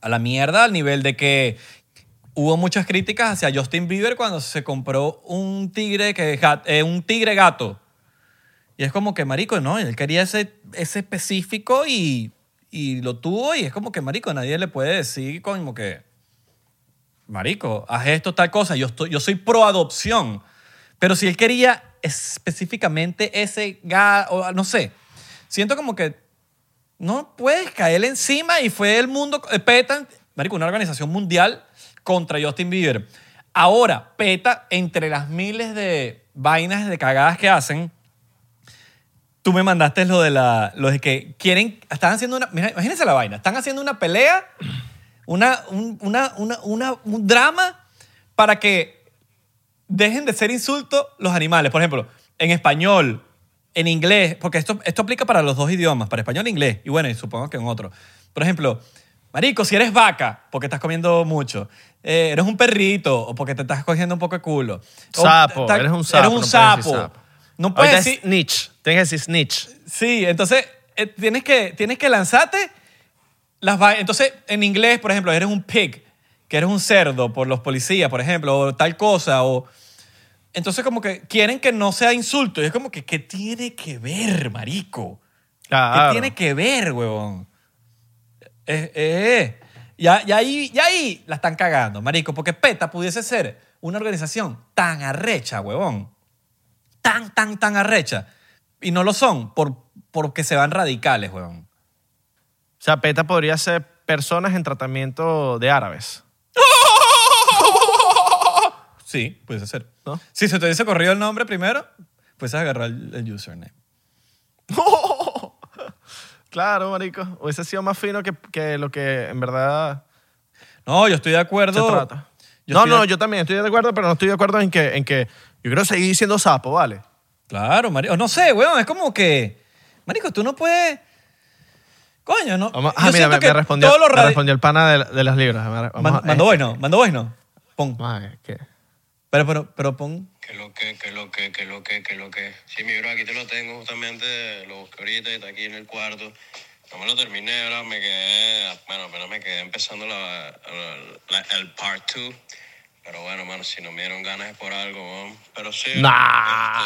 S2: A la mierda al nivel de que hubo muchas críticas hacia Justin Bieber cuando se compró un tigre, que, eh, un tigre gato. Y es como que, marico, no, él quería ese, ese específico y, y lo tuvo y es como que, marico, nadie le puede decir como que, marico, haz esto, tal cosa. Yo, estoy, yo soy pro adopción. Pero si él quería específicamente ese gato, no sé, siento como que no puedes caerle encima y fue el mundo, eh, PETA, marico, una organización mundial contra Justin Bieber. Ahora, PETA, entre las miles de vainas de cagadas que hacen, tú me mandaste lo de la, lo que quieren, están haciendo una, mira, imagínense la vaina, están haciendo una pelea, una, un, una, una, una- un drama para que dejen de ser insultos los animales. Por ejemplo, en español, en inglés, porque esto, esto aplica para los dos idiomas, para español e inglés, y bueno, y supongo que en otro. Por ejemplo, marico, si eres vaca, porque estás comiendo mucho, eh, eres un perrito, o porque te estás cogiendo un poco de culo.
S1: Sapo, eres un sapo.
S2: Eres un
S1: no puedes
S2: sapo.
S1: sapo.
S2: No puedes
S1: Ahorita
S2: decir...
S1: snitch. Tienes que decir snitch.
S2: Sí, entonces eh, tienes, que, tienes que lanzarte las Entonces, en inglés, por ejemplo, eres un pig, que eres un cerdo por los policías, por ejemplo, o tal cosa, o... Entonces, como que quieren que no sea insulto. Y es como que, ¿qué tiene que ver, marico?
S1: Claro.
S2: ¿Qué tiene que ver, huevón? Eh, eh, Ya, ya, ahí, ya ahí la están cagando, marico, porque PETA pudiese ser una organización tan arrecha, huevón. Tan, tan, tan arrecha. Y no lo son por, porque se van radicales, huevón.
S1: O sea, PETA podría ser personas en tratamiento de árabes.
S2: Sí, puede ser.
S1: ¿No?
S2: Si se te hubiese corrido el nombre primero, puedes agarrar el, el username.
S1: Claro, marico. Hubiese sido más fino que, que lo que en verdad
S2: No, yo estoy de acuerdo.
S1: se trata.
S2: Yo
S1: no, no,
S2: de-
S1: yo también estoy de acuerdo, pero no estoy de acuerdo en que, en que yo quiero seguir siendo sapo, ¿vale?
S2: Claro, marico. No sé, weón, es como que... Marico, tú no puedes... Coño, no...
S1: Vamos-
S2: yo
S1: ah, mira,
S2: siento
S1: me,
S2: que
S1: me respondió,
S2: los
S1: me
S2: radi-
S1: respondió el pana de, de las libras. Vamos
S2: Man- Mando
S1: eh,
S2: voice no, mando voice no. Pon.
S1: ver, ¿qué?
S2: Pero, pero, pero pon...
S4: Que lo que, que lo que, que lo que, que lo que. Sí, mi bro, aquí te lo tengo justamente, lo busqué ahorita y está aquí en el cuarto. No me lo terminé, ahora me quedé, bueno, apenas me quedé empezando la, la- la- el part 2. Pero bueno, mano, si no me dieron ganas es por algo, weón. Pero sí,
S1: Nah.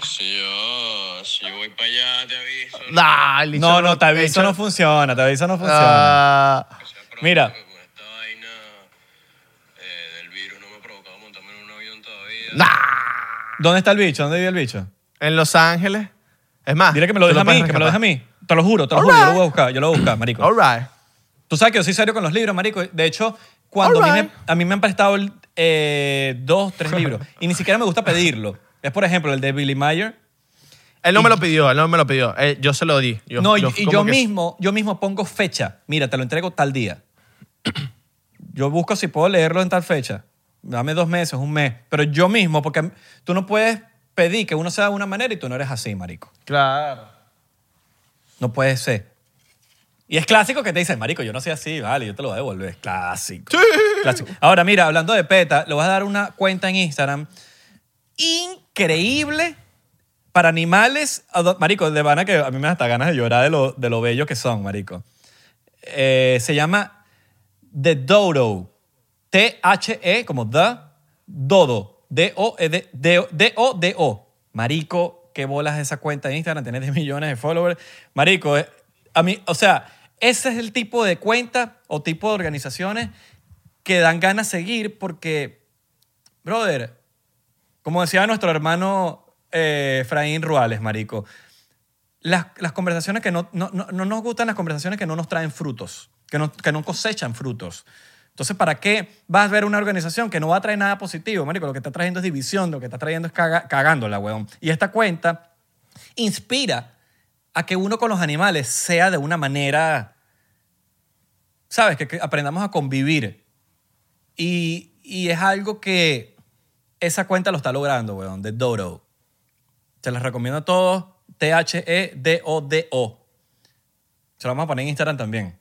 S4: este, si yo, si yo voy para allá, te aviso.
S1: Nah,
S2: No, no, te aviso no funciona, te aviso no funciona.
S1: Ah,
S4: pronto,
S2: Mira.
S4: porque Con esta vaina eh, del virus no me ha provocado montarme en un avión todavía.
S1: nah.
S2: ¿Dónde está el bicho? ¿Dónde vive el bicho?
S1: En Los Ángeles. Es más.
S2: Dile que me lo
S1: tú
S2: deja a mí,
S1: puedes
S2: que me lo deja a mí. Te lo juro, te lo
S1: All
S2: juro, yo lo voy a buscar, yo lo voy a buscar, marico.
S1: All right.
S2: Tú sabes que yo soy serio con los libros, marico. De hecho, cuando a mí, me, a mí me han prestado eh, dos, tres libros y ni siquiera me gusta pedirlo. Es, por ejemplo, el de Billy Mayer.
S1: Él no me lo pidió, él no me lo pidió. Eh, yo se lo di. Yo,
S2: no, y,
S1: yo
S2: y yo
S1: que-
S2: mismo, yo mismo pongo fecha. Mira, te lo entrego tal día. Yo busco si puedo leerlo en tal fecha. Dame dos meses, un mes. Pero yo mismo, porque tú no puedes pedir que uno sea de una manera y tú no eres así, marico.
S1: Claro.
S2: No puede ser. Y es clásico que te dicen, marico, yo no soy así, vale, yo te lo voy a devolver. Es clásico. Clásico. Ahora, mira, hablando de PETA, le vas a dar una cuenta en Instagram increíble para animales. Marico, de vana que a mí me da hasta ganas de llorar de lo, de lo bello que son, marico. Eh, se llama The Dodo. T-H-E, como The Dodo. D-O-D- D- D-O-D-O. Marico, qué bolas esa cuenta de Instagram. Tienes 10 millones de followers. Marico, eh, a mí, o sea, ese es el tipo de cuenta o tipo de organizaciones que dan ganas de seguir porque, brother, como decía nuestro hermano eh, Efraín Ruales, marico, las, las conversaciones que no, no, no, no nos gustan, las conversaciones que no nos traen frutos, que no, que no cosechan frutos. Entonces, ¿para qué vas a ver una organización que no va a traer nada positivo? Marico, lo que está trayendo es división, lo que está trayendo es cagándola, weón. Y esta cuenta inspira a que uno con los animales sea de una manera, ¿sabes? Que, aprendamos a convivir. Y, y es algo que esa cuenta lo está logrando, weón, de Dodo. Se las recomiendo a todos. T-H-E-D-O-D-O. Se lo vamos a poner en Instagram también.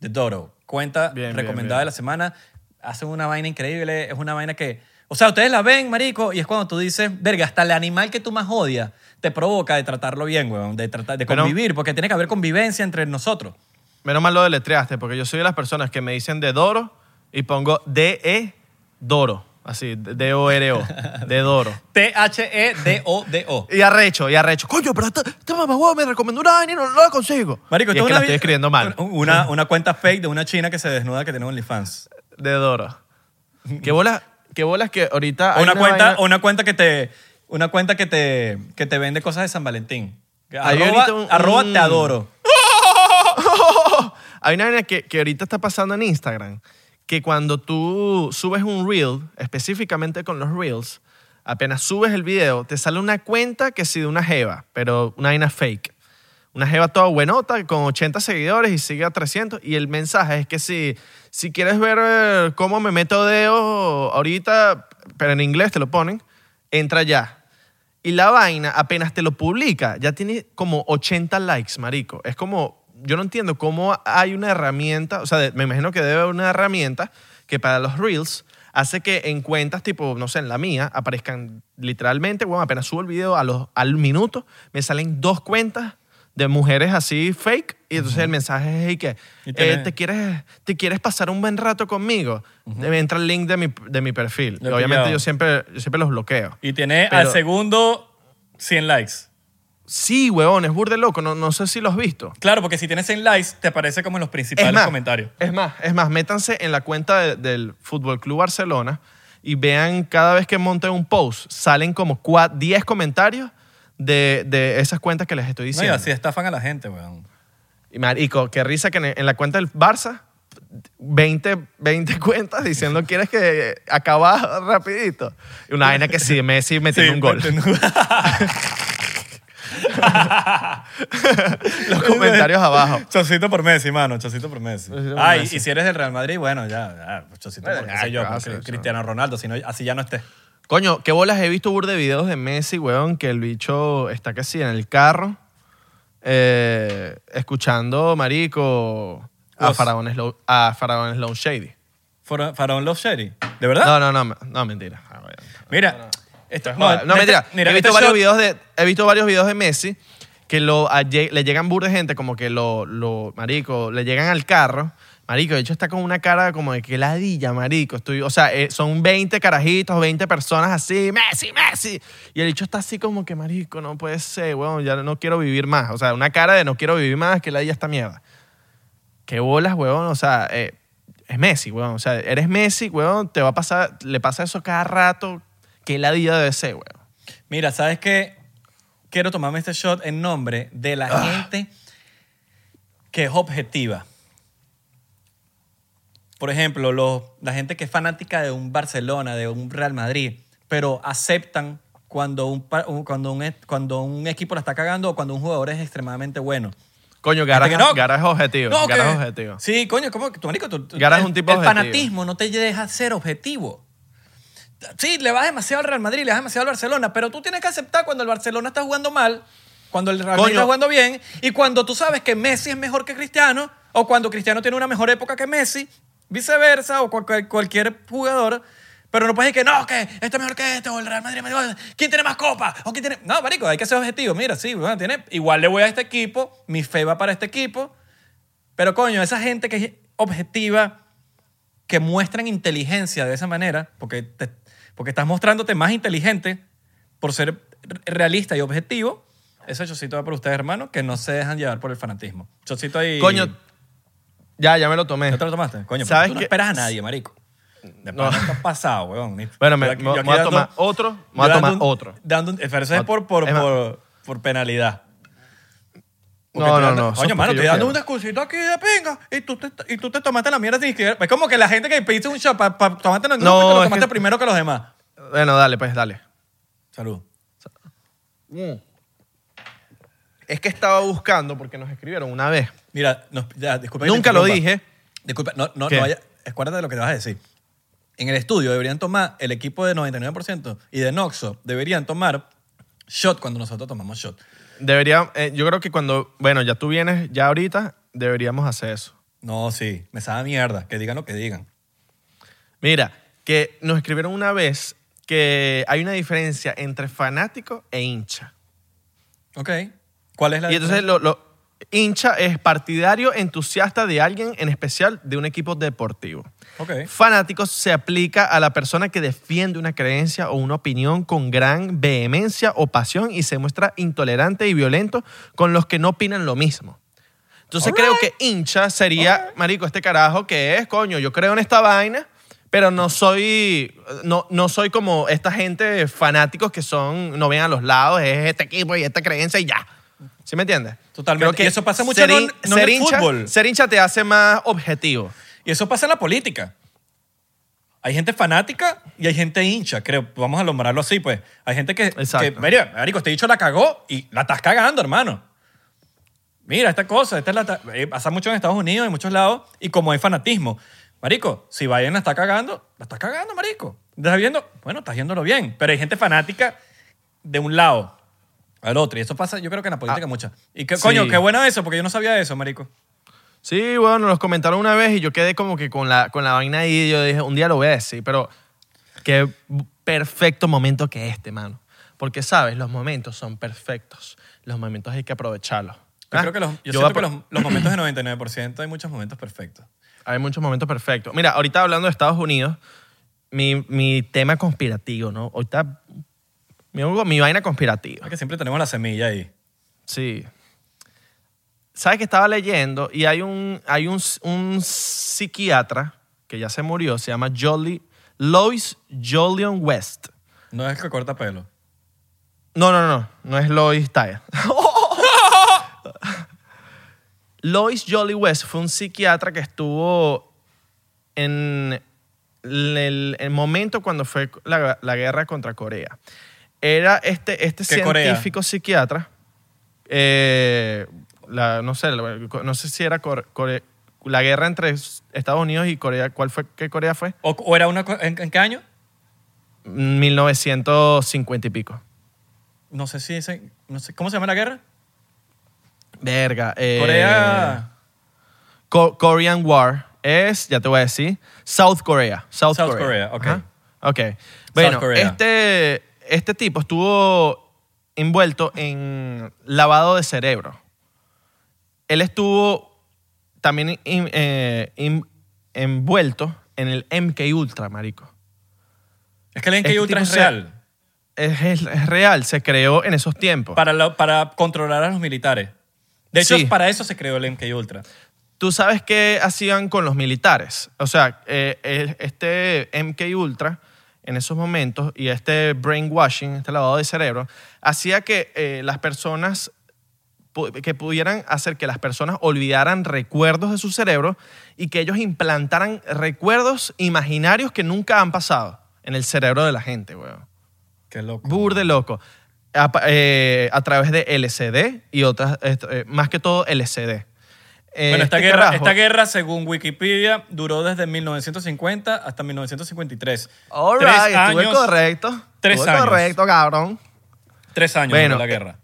S2: De Dodo. Cuenta
S1: Bien,
S2: recomendada
S1: bien.
S2: de la semana. Hacen una vaina increíble. Es una vaina que... O sea, ustedes la ven, marico, y es cuando tú dices, verga, hasta el animal que tú más odias te provoca de tratarlo bien, weón, de, tratar, de
S1: Pero-
S2: convivir, porque tiene que haber convivencia entre nosotros.
S1: Menos mal lo deletreaste, porque yo soy de las personas que me dicen de Doro y pongo D-E Doro. Así, D-O-R-O. De Doro.
S2: T-H-E-D-O-D-O.
S1: Y arrecho, y arrecho. Coño, pero esta, esta mamá huevo me recomendó una vaina y no, no la consigo.
S2: Marico,
S1: y es que
S2: una
S1: la estoy escribiendo mal.
S2: Una, una cuenta fake de una china que se desnuda que tiene OnlyFans.
S1: De Doro. ¿Qué bolas, qué bolas que ahorita hay
S2: una, cuenta,
S1: vaina-
S2: una cuenta que te una cuenta que te, que te vende cosas de San Valentín.
S1: Hay
S2: Arroba,
S1: un-
S2: arroba
S1: un-
S2: te adoro.
S1: Hay una vaina que, que ahorita está pasando en Instagram, que cuando tú subes un reel, específicamente con los reels, apenas subes el video, te sale una cuenta que sí de una jeva, pero una vaina fake. Una jeva toda buenota, con 80 seguidores y sigue a 300. Y el mensaje es que si, si quieres ver eh, cómo me meto dedos ahorita, pero en inglés te lo ponen, entra ya. Y la vaina, apenas te lo publica, ya tiene como 80 likes, marico. Es como, yo no entiendo cómo hay una herramienta, o sea, de- me imagino que debe haber una herramienta que para los reels hace que en cuentas tipo, no sé, en la mía, aparezcan literalmente, bueno, apenas subo el video a los, al minuto, me salen dos cuentas de mujeres así fake y entonces el mensaje es y que eh, te quieres te quieres pasar un buen rato conmigo me entra el link de mi, de mi perfil obviamente yo siempre yo siempre los bloqueo.
S2: Y tiene
S1: Pero-
S2: al segundo 100 likes.
S1: Sí, huevón, es burde loco. No, no sé si lo has visto.
S2: Claro, porque si tienes 100 likes, te aparece como en los principales
S1: Es más,
S2: comentarios.
S1: es más, es más, métanse en la cuenta de- del Fútbol Club Barcelona y vean cada vez que monten un post, salen como cua- 10 comentarios de, de esas cuentas que les estoy
S2: No, y
S1: diciendo.
S2: así estafan a la gente, weón.
S1: Y marico, qué risa que en, en la cuenta del Barça, 20, 20 cuentas diciendo quieres que acaba rapidito. Y una vaina que sí, Messi metiendo un gol. Los comentarios abajo.
S2: Chocito por Messi, mano. Chocito por Messi.
S1: Chocito por
S2: Ay,
S1: Messi.
S2: y si eres del Real Madrid, bueno, ya. ya chocito
S1: Bueno,
S2: por
S1: ya,
S2: sé yo,
S1: claro,
S2: por. Cristiano Ronaldo, si no, así ya no esté.
S1: Coño, qué bolas he visto burde videos de Messi, weón, que el bicho está que sí en el carro, eh, escuchando, marico, a Faraón, Slow, a Faraón Slow Shady.
S2: Fara- Faraón Love Shady. ¿De verdad?
S1: No, no, no, no, mentira.
S2: Mira. Esto-
S1: No, no,
S2: este-
S1: mentira.
S2: Mira,
S1: he, visto
S2: este
S1: varios
S2: shot-
S1: videos de, he visto varios videos de Messi que lo, a- le llegan burde gente como que lo, lo, marico, le llegan al carro. Marico, de hecho está con una cara como de que ladilla, marico. Estoy, o sea, eh, son 20 carajitos, 20 personas así, Messi, Messi. Y el bicho está así como que, marico, no puede ser, weón, ya no quiero vivir más. O sea, una cara de no quiero vivir más, que ladilla esta mierda. Qué bolas, weón. O sea, eh, es Messi, weón. O sea, eres Messi, weón, te va a pasar, le pasa eso cada rato. Qué ladilla debe ser, weón.
S2: Mira, ¿sabes qué? Quiero tomarme este shot en nombre de la
S1: Ah.
S2: gente que es objetiva. Por ejemplo, los- la gente que es fanática de un Barcelona, de un Real Madrid, pero aceptan cuando un, cuando un, e- cuando un equipo la está cagando o cuando un jugador es extremadamente bueno.
S1: Coño, Gara,
S2: no.
S1: Gara es objetivo.
S2: No,
S1: Gara
S2: que-
S1: es objetivo.
S2: Sí, coño, ¿cómo que tu marico? tú- tú-
S1: Gara es un tipo
S2: El
S1: objetivo.
S2: fanatismo no te deja ser objetivo. Sí, le vas demasiado al Real Madrid, le vas demasiado al Barcelona, pero tú tienes que aceptar cuando el Barcelona está jugando mal Cuando el Real Madrid
S1: Coño.
S2: está jugando bien y cuando tú sabes que Messi es mejor que Cristiano o cuando Cristiano tiene una mejor época que Messi, viceversa o cual- cual- cualquier jugador. Pero no puedes decir que no, que este es mejor que este o el Real Madrid. ¿Quién tiene más copas? ¿O quién tiene...? No, marico, hay que ser objetivo. Mira, sí, bueno, tiene... igual le voy a este equipo, mi fe va para este equipo. Pero coño, esa gente que es objetiva, que muestran inteligencia de esa manera, porque, te- porque estás mostrándote más inteligente por ser realista y objetivo, ese chocito va por ustedes, hermano, que no se dejan llevar por el fanatismo. Chocito ahí...
S1: Coño, ya, ya me lo tomé.
S2: ¿No te lo tomaste? Coño,
S1: ¿Sabes
S2: pero tú no esperas a nadie, marico. De
S1: No.
S2: estás pasado, weón.
S1: Bueno, me,
S2: yo yo
S1: voy a tomar otro. Me voy a tomar
S2: un-
S1: otro.
S2: Dando un- pero eso es por, por, por penalidad. Porque
S1: No, no, no.
S2: Coño, mano,
S1: yo
S2: dando un discursito aquí de pinga y tú te, y tú te tomaste la mierda sin que... Es como que la gente que pediste un shot para pa, en grupo
S1: No,
S2: te lo tomaste
S1: que-
S2: primero que los demás.
S1: Bueno, dale, pues dale.
S2: Salud.
S1: Es que estaba buscando porque nos escribieron una vez.
S2: Mira, ya, disculpa. te
S1: Nunca lo dije.
S2: Disculpa, no, no,
S1: ¿Qué?
S2: no vaya. Acuérdate de lo que te vas a decir. En el estudio deberían tomar, el equipo de 99% y de Noxo deberían tomar shot cuando nosotros tomamos shot.
S1: Debería, eh, yo creo que cuando, bueno, ya tú vienes, ya ahorita, deberíamos hacer eso.
S2: No, sí, me sabe mierda. Que digan lo que digan.
S1: Mira, que nos escribieron una vez que hay una diferencia entre fanático e hincha.
S2: Ok. ¿Cuál es la
S1: Y entonces lo, lo- hincha es partidario entusiasta de alguien, en especial de un equipo deportivo.
S2: Ok.
S1: Fanático se aplica a la persona que defiende una creencia o una opinión con gran vehemencia o pasión y se muestra intolerante y violento con los que no opinan lo mismo. Entonces creo que hincha sería, marico, este carajo que es, coño, yo creo en esta vaina, pero no soy, no, no soy como esta gente fanáticos que son, no ven a los lados, es este equipo y esta creencia y ya. ¿Sí me entiendes?
S2: Totalmente. Y eso pasa mucho
S1: ser,
S2: no- en el
S1: hincha,
S2: fútbol.
S1: ser hincha te hace más objetivo.
S2: Y eso pasa en la política. Hay gente fanática y hay gente hincha, creo. Vamos a nombrarlo así, pues. Hay gente que,
S1: Exacto.
S2: que mira, marico, este dicho la cagó y la estás cagando, hermano. Mira, esta cosa, esta es la eh, pasa mucho en Estados Unidos, en muchos lados, y como hay fanatismo. Marico, si Biden la está cagando, la estás cagando, marico. ¿Estás viendo? Bueno, estás viéndolo bien. Pero hay gente fanática de un lado al otro. Y eso pasa, yo creo que en la política
S1: Ah,
S2: mucho. Y que,
S1: sí.
S2: coño, qué bueno eso, porque yo no sabía eso, marico.
S1: Sí, bueno, nos comentaron una vez y yo quedé como que con la, con la vaina ahí y yo dije, un día lo voy a decir, pero qué perfecto momento que este, mano. Porque, ¿sabes? Los momentos son perfectos. Los momentos hay que aprovecharlos.
S2: Yo
S1: ¿Ah?
S2: creo que los, yo
S1: voy a
S2: siento que los, los momentos de 99% hay muchos momentos perfectos.
S1: Hay muchos momentos perfectos. Mira, ahorita hablando de Estados Unidos, mi, mi tema conspirativo, ¿no? Ahorita, mi, mi vaina conspirativa.
S2: Es que siempre tenemos la semilla ahí.
S1: Sí. ¿Sabes que estaba leyendo? Y hay un, hay un, un psiquiatra que ya se murió, se llama Jolly, Lois Jolion West.
S2: No es que corta pelo.
S1: No, no, no, no es Lois Tyler. Lois Jolly West fue un psiquiatra que estuvo en el, el momento cuando fue la, la guerra contra Corea. Era este, este científico psiquiatra, eh, la- no, sé, la- no sé si era Core- Core- la guerra entre Estados Unidos y Corea. ¿Cuál fue? ¿Qué Corea fue?
S2: ¿O, o era una... ¿En, en qué año?
S1: 1950 y pico.
S2: No sé si ese... No sé, ¿Cómo se llama la guerra?
S1: Verga. eh,
S2: Corea...
S1: Co- Korean War es, ya te voy a decir, South Korea. South,
S2: South
S1: Korea.
S2: Korea, ok.
S1: Ajá. Ok. Bueno,
S2: Korea.
S1: este, este tipo estuvo envuelto en lavado de cerebro. Él estuvo también in- eh, in- envuelto en el MK Ultra, marico.
S2: Es que el NK
S1: Este
S2: Ultra es
S1: se-
S2: real.
S1: Es, es- es real, se creó en esos tiempos.
S2: Para, la- para controlar a los militares. De hecho,
S1: Sí.
S2: para eso se creó el MK Ultra.
S1: ¿Tú sabes qué hacían con los militares? O sea, eh, el- este MK Ultra en esos momentos y este brainwashing, este lavado de cerebro, hacía que eh, las personas que pudieran hacer que las personas olvidaran recuerdos de su cerebro y que ellos implantaran recuerdos imaginarios que nunca han pasado en el cerebro de la gente, weón.
S2: Qué loco.
S1: Burde loco. A, eh, a través de LCD y otras, eh, más que todo LCD. Eh,
S2: Bueno, esta,
S1: este
S2: guerra,
S1: carajo-
S2: esta guerra, según Wikipedia, duró desde 1950 hasta 1953.
S1: All
S2: Tres
S1: right, estuve
S2: años-
S1: correcto.
S2: tres
S1: estuve
S2: años.
S1: correcto, cabrón.
S2: Tres años
S1: Bueno,
S2: duró la
S1: eh,
S2: guerra.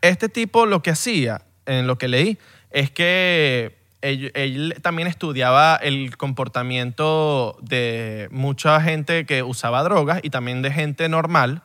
S1: este tipo lo que hacía, en lo que leí, es que él, él también estudiaba el comportamiento de mucha gente que usaba drogas y también de gente normal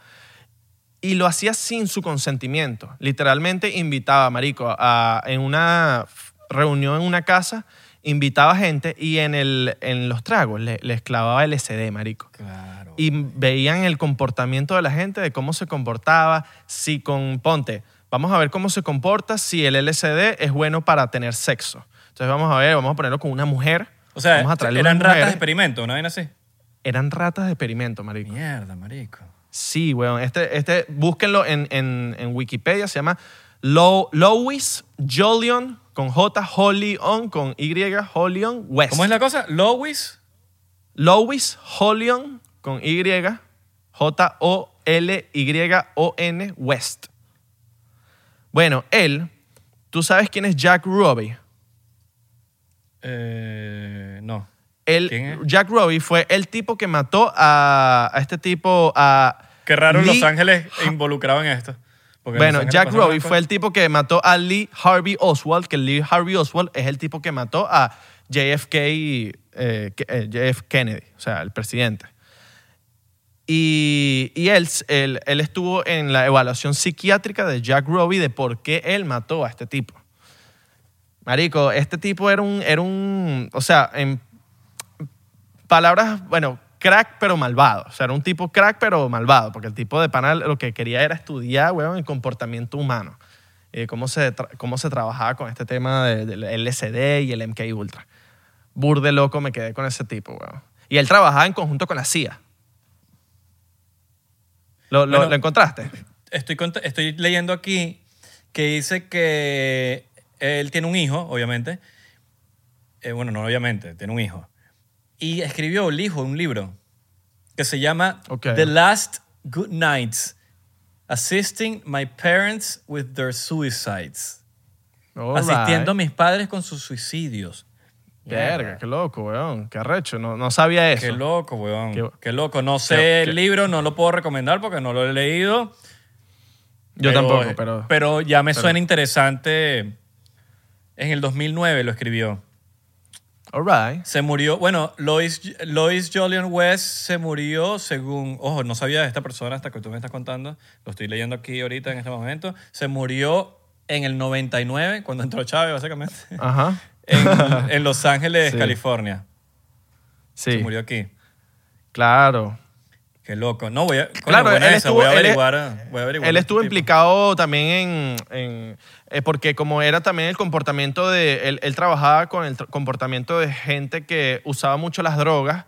S1: y lo hacía sin su consentimiento. Literalmente invitaba, marico, a, en una reunión en una casa, invitaba gente y en, el, en los tragos le, les clavaba LSD, marico.
S2: Claro.
S1: Y veían el comportamiento de la gente, de cómo se comportaba, si con, ponte, vamos a ver cómo se comporta si el LSD es bueno para tener sexo. Entonces vamos a ver, vamos a ponerlo con una mujer.
S2: o sea,
S1: vamos a
S2: eran ratas de experimento, ¿no ven así?
S1: Eran ratas de experimento, marico.
S2: Mierda, marico.
S1: Sí, weón. Este, este, búsquenlo en, en, en Wikipedia. Se llama Lo- Louis Jolion con J, Jolion con Y, Jolion West.
S2: ¿Cómo es la cosa? Lois.
S1: Louis Jolion con Y, J-O-L-Y-O-N West. Bueno, él, ¿tú sabes quién es Jack Ruby?
S2: Eh, no.
S1: Él,
S2: ¿Quién es?
S1: Jack Ruby fue el tipo que mató a, a este tipo, a...
S2: Qué raro
S1: Lee
S2: Los Ángeles involucrado en esto. Porque
S1: Bueno, Jack Ruby fue el tipo que mató a Lee Harvey Oswald, que Lee Harvey Oswald es el tipo que mató a JFK, eh, eh, JF Kennedy, o sea, el presidente. Y, y él, él, él estuvo en la evaluación psiquiátrica de Jack Ruby de por qué él mató a este tipo. Marico, este tipo era un, era un, o sea, en palabras, bueno, crack pero malvado. O sea, era un tipo crack pero malvado, porque el tipo de pana lo que quería era estudiar, weón, el comportamiento humano. Eh, cómo, se cómo se trabajaba con este tema de- del LSD y el MK Ultra. Burde loco me quedé con ese tipo, weón. Y él trabajaba en conjunto con la CIA. ¿Lo, lo-
S2: Bueno,
S1: lo encontraste?
S2: Estoy, estoy leyendo aquí que dice que él tiene un hijo, obviamente. Eh, bueno, no obviamente, tiene un hijo. Y escribió el hijo un libro que se llama. The Last Good Nights, Assisting My Parents with Their Suicides.
S1: All
S2: Asistiendo a mis padres con sus suicidios.
S1: Verga, qué loco, weón. Qué arrecho. No, no sabía eso.
S2: Qué loco, weón.
S1: Qué-
S2: Qué, loco. No sé
S1: qué-
S2: el libro, no lo puedo recomendar porque no lo he leído.
S1: Yo
S2: Pero-
S1: tampoco, pero...
S2: Pero ya me
S1: pero-
S2: suena interesante. En el 2009 lo escribió.
S1: All right.
S2: Se murió, bueno, Lois, Lois Jolion West se murió según, ojo, no sabía de esta persona hasta que tú me estás contando, lo estoy leyendo aquí ahorita en este momento, se murió en el 99, cuando entró Chávez, básicamente,
S1: Ajá.
S2: en, en Los Ángeles,
S1: Sí.
S2: California.
S1: Sí.
S2: Se murió aquí.
S1: Claro.
S2: Qué loco. No, voy a,
S1: Claro,
S2: buena
S1: él
S2: esa,
S1: estuvo-
S2: voy a
S1: él-
S2: averiguar. voy a averiguar
S1: Él
S2: este
S1: estuvo
S2: tipo.
S1: implicado también en, en- eh, porque como era también el comportamiento de, él, él trabajaba con el comportamiento de gente que usaba mucho las drogas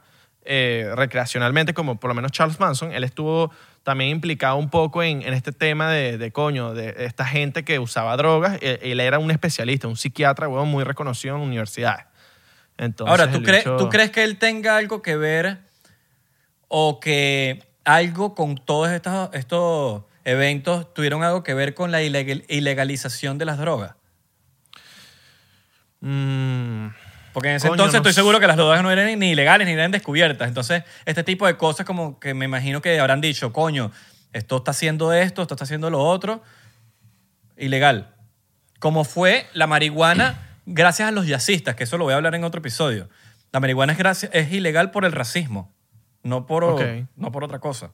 S1: eh, recreacionalmente, como por lo menos Charles Manson, él estuvo también implicado un poco en, en este tema de, de coño, de esta gente que usaba drogas. Eh, Él era un especialista, un psiquiatra, huevón, muy reconocido en universidades. Entonces,
S2: Ahora, ¿tú,
S1: el
S2: crees
S1: bicho-
S2: ¿tú crees que él tenga algo que ver o que algo con todos estos, estos eventos tuvieron algo que ver con la ilegal- ilegalización de las drogas?
S1: Mm,
S2: Porque en ese
S1: Coño,
S2: entonces
S1: no
S2: estoy
S1: sé.
S2: seguro que las drogas no eran ni ilegales ni eran descubiertas. Entonces, este tipo de cosas como que me imagino que habrán dicho, coño, esto está haciendo esto, esto está haciendo lo otro, ilegal. Como fue la marihuana gracias a los yacistas, que eso lo voy a hablar en otro episodio. La marihuana es, gracia- es ilegal por el racismo, no por, no por otra cosa.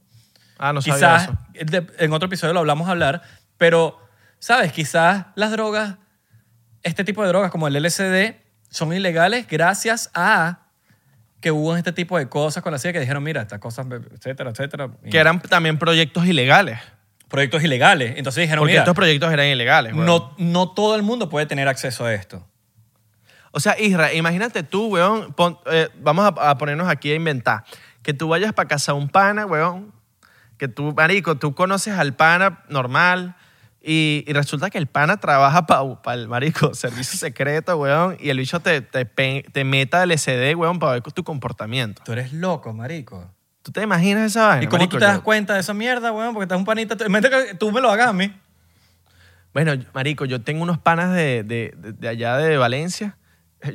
S1: Ah, no sabía
S2: Quizás
S1: eso.
S2: de- en otro episodio lo hablamos a hablar, pero, ¿sabes? Quizás las drogas, este tipo de drogas como el LSD, son ilegales gracias a que hubo este tipo de cosas con la CIA que dijeron, mira, estas cosas, etcétera, etcétera. Y
S1: Que eran también proyectos ilegales.
S2: proyectos ilegales. Entonces dijeron,
S1: Porque
S2: mira,
S1: estos proyectos eran ilegales. weón.
S2: no, no todo el mundo puede tener acceso a esto.
S1: O sea, Isra, imagínate tú, weón, pon- eh, vamos a, a ponernos aquí a inventar. Que tú vayas para casa a un pana, weón, que tú, marico, tú conoces al pana normal y, y resulta que el pana trabaja para el, marico, servicio secreto, weón, y el bicho te, te, pe- te meta el SD, weón, para ver tu comportamiento.
S2: Tú eres loco, marico.
S1: ¿Tú te imaginas esa vaina?
S2: ¿Y cómo
S1: marico?
S2: tú te das
S1: Yo-
S2: cuenta de esa mierda, weón? Porque estás un panita. tú- que tú me lo hagas a mí.
S1: Bueno, yo- marico, yo tengo unos panas de, de- de- de allá de Valencia.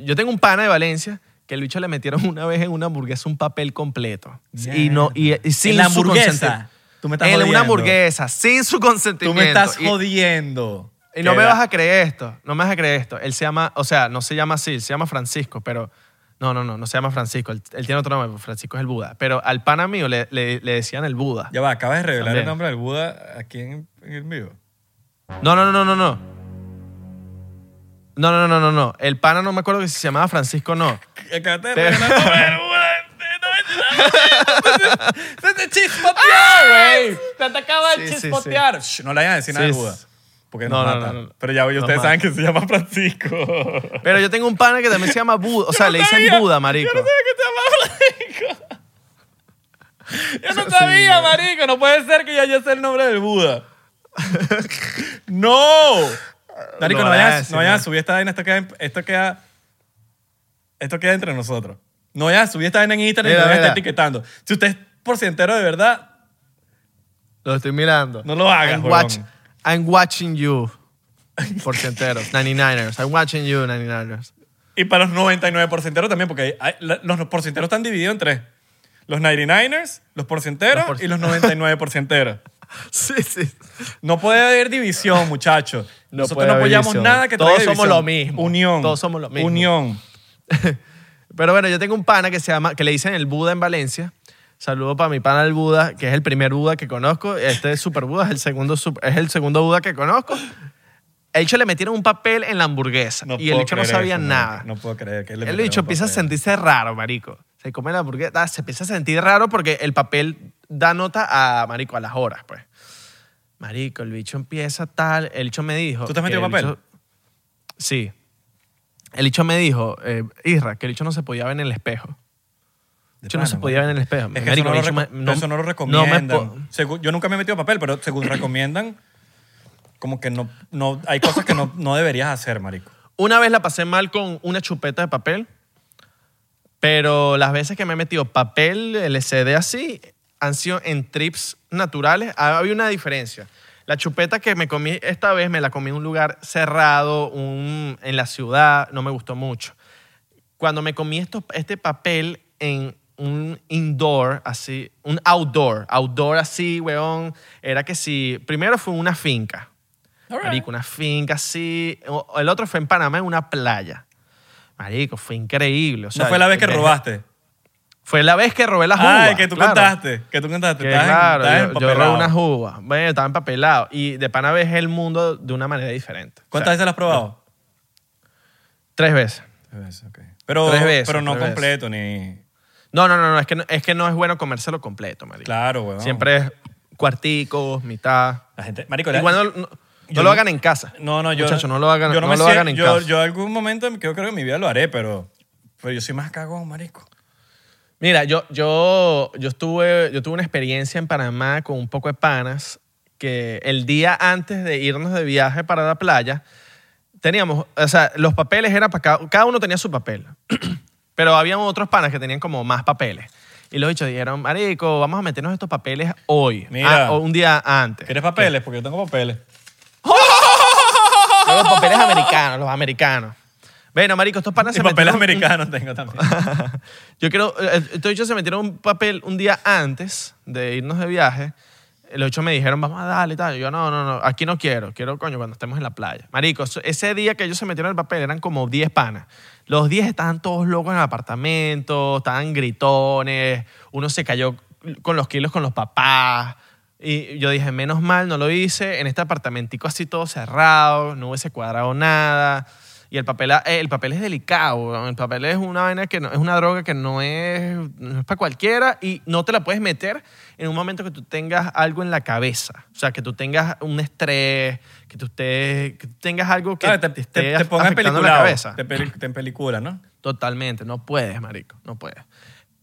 S1: Yo tengo un pana de Valencia que el bicho le metieron una vez en una hamburguesa un papel completo. Y, no, y, y sin
S2: En la
S1: su
S2: hamburguesa.
S1: consentimiento.
S2: Tú me estás
S1: En
S2: jodiendo.
S1: una hamburguesa, sin su
S2: Tú
S1: consentimiento.
S2: me estás
S1: Y-
S2: jodiendo.
S1: Y no me vas a creer esto, no me vas a creer esto. Él se llama, o sea, no se llama así, se llama Francisco, pero no, no, no, no se llama Francisco. Él, él tiene otro nombre, Francisco es el Buda. Pero al pana mío le, le- le decían el Buda.
S2: Ya va, acabas de revelar
S1: También.
S2: el nombre del Buda aquí en, en el vivo.
S1: No, no, no, no, no, no. No, no, no, no, no. El pana no me acuerdo que si se llamaba Francisco o no.
S2: Acabaste de
S1: Pero-
S2: Buda. Se te chispoteó, güey. Se te acaba de
S1: Sí, sí,
S2: chispotear. Shh, no le vayan a decir nada
S1: Sí,
S2: del Buda.
S1: sí.
S2: Porque
S1: No,
S2: nos
S1: no,
S2: mata.
S1: no, no.
S2: Pero ya
S1: Nos
S2: ustedes saben que se llama Francisco.
S1: Pero yo tengo un pana que también se llama Buda. O sea, le dicen
S2: sabía.
S1: Buda, marico.
S2: Yo no sabía que se llama Francisco. Yo no sabía, marico. No puede ser que ya haya sé el nombre del Buda. ¡No! Marico, no, vayan,
S1: decir,
S2: no vayan a
S1: ¿no?
S2: subir esta vaina. Esto queda, esto queda, esto queda entre nosotros. No vayan a subir esta vaina en Instagram y
S1: Mira,
S2: no vayan a estar etiquetando. Si usted es porcientero de verdad,
S1: Lo estoy mirando.
S2: No lo hagas,
S1: I'm, watch- I'm watching you. Porcenteros. 99ers. I'm watching you, 99ers.
S2: y para los 99 porcenteros también, porque hay- los porcenteros están divididos en tres. Los 99ers, los porcenteros
S1: Los porc-
S2: y los 99 porcenteros.
S1: Sí, sí.
S2: No puede haber división, muchachos.
S1: No
S2: Nosotros no apoyamos
S1: división.
S2: nada que
S1: Todos
S2: traiga
S1: somos
S2: división.
S1: lo mismo.
S2: Unión.
S1: Todos somos lo mismo.
S2: Unión.
S1: Pero bueno, yo tengo un pana que se llama, que le dicen el Buda en Valencia. Saludo para mi pana el Buda, que es el primer Buda que conozco. Este es Super Buda, es el segundo, es el segundo Buda que conozco. El hecho le metieron un papel en la hamburguesa
S2: No
S1: y el hecho no sabía
S2: eso,
S1: nada.
S2: No puedo creer que le
S1: El
S2: un
S1: empieza a sentirse raro, marico. Se come la hamburguesa, se empieza a sentir raro porque el papel da nota a, marico, a las horas, pues. Marico, el bicho empieza tal, el bicho me dijo...
S2: ¿Tú te has metido
S1: el
S2: papel?
S1: bicho- sí. El bicho me dijo, eh, Isra, que el bicho no se podía ver en el espejo.
S2: De
S1: El bicho no se podía ver en el espejo.
S2: Es que
S1: Marico,
S2: eso, no lo,
S1: me- no-
S2: eso no lo
S1: no me
S2: recomiendan. Según- yo nunca me he metido papel, pero según recomiendan, como que no, no, hay cosas que no, no deberías hacer, marico.
S1: Una vez la pasé mal con una chupeta de papel, pero las veces que me he metido papel LCD así han sido en trips naturales. Ha habido una diferencia. La chupeta que me comí esta vez me la comí en un lugar cerrado, un- en la ciudad, no me gustó mucho. Cuando me comí esto, este papel en un indoor, así, un outdoor, outdoor así, weón, era que si, primero fue una finca, Marico, una finca así. El otro fue en Panamá, en una playa. Marico, fue increíble. O sea,
S2: no fue la vez que robaste.
S1: Fue la vez que robé las uvas.
S2: Ay, que tú
S1: claro.
S2: contaste. Que tú contaste.
S1: Que
S2: en-
S1: claro,
S2: estabas
S1: yo, yo robé unas uvas. Bueno, estaba empapelado. Y de pana ves el mundo de una manera diferente. O
S2: ¿Cuántas
S1: sea,
S2: veces las has probado?
S1: Tres veces.
S2: Tres veces, ok. Pero,
S1: Tres veces,
S2: pero no
S1: tres veces.
S2: completo ni...
S1: No, no, no, no. Es que no es, que no es bueno comérselo completo, marico.
S2: Claro, weón.
S1: Siempre es cuarticos, mitad.
S2: La gente... Marico, la-
S1: Igual no, no- no
S2: yo
S1: lo hagan en casa.
S2: No, no, yo...
S1: Muchachos, no lo hagan,
S2: yo
S1: no
S2: me
S1: lo hagan en
S2: yo,
S1: casa.
S2: Yo algún momento, yo creo que en mi vida lo haré, pero... Pero yo soy más cagón, marico.
S1: Mira, yo, yo, yo, estuve, yo tuve una experiencia en Panamá con un poco de panas que el día antes de irnos de viaje para la playa, teníamos, o sea, los papeles eran para cada, cada uno tenía su papel, pero había otros panas que tenían como más papeles. Y los bichos dijeron, marico, vamos a meternos estos papeles hoy,
S2: Mira.
S1: o un día antes.
S2: ¿Quieres papeles? Porque yo tengo papeles.
S1: Los papeles americanos, los americanos. Bueno, marico, estos panas
S2: Y
S1: se
S2: papeles
S1: metieron
S2: americanos tengo también.
S1: Yo creo, estos bichos se metieron un papel un día antes de irnos de viaje. Los bichos me dijeron, vamos a darle y tal. Y yo, no, no, no, aquí no quiero. Quiero, coño, cuando estemos en la playa. Marico, ese día que ellos se metieron el papel eran como 10 panas. Los 10 estaban todos locos en el apartamento, estaban gritones. Uno se cayó con los kilos con los papás. Y yo dije, menos mal, no lo hice. En este apartamentico así todo cerrado, no hubiese cuadrado nada. Y el papel, eh, el papel es delicado. El papel es una vaina que no, es una droga que no es, no es para cualquiera y no te la puedes meter en un momento que tú tengas algo en la cabeza. O sea, que tú tengas un estrés, que tú, estés, que tú tengas algo que
S2: Claro, te,
S1: te, esté
S2: te
S1: afectando
S2: película.
S1: la cabeza.
S2: Te, te en película, ¿no?
S1: Totalmente, no puedes, marico, no puedes.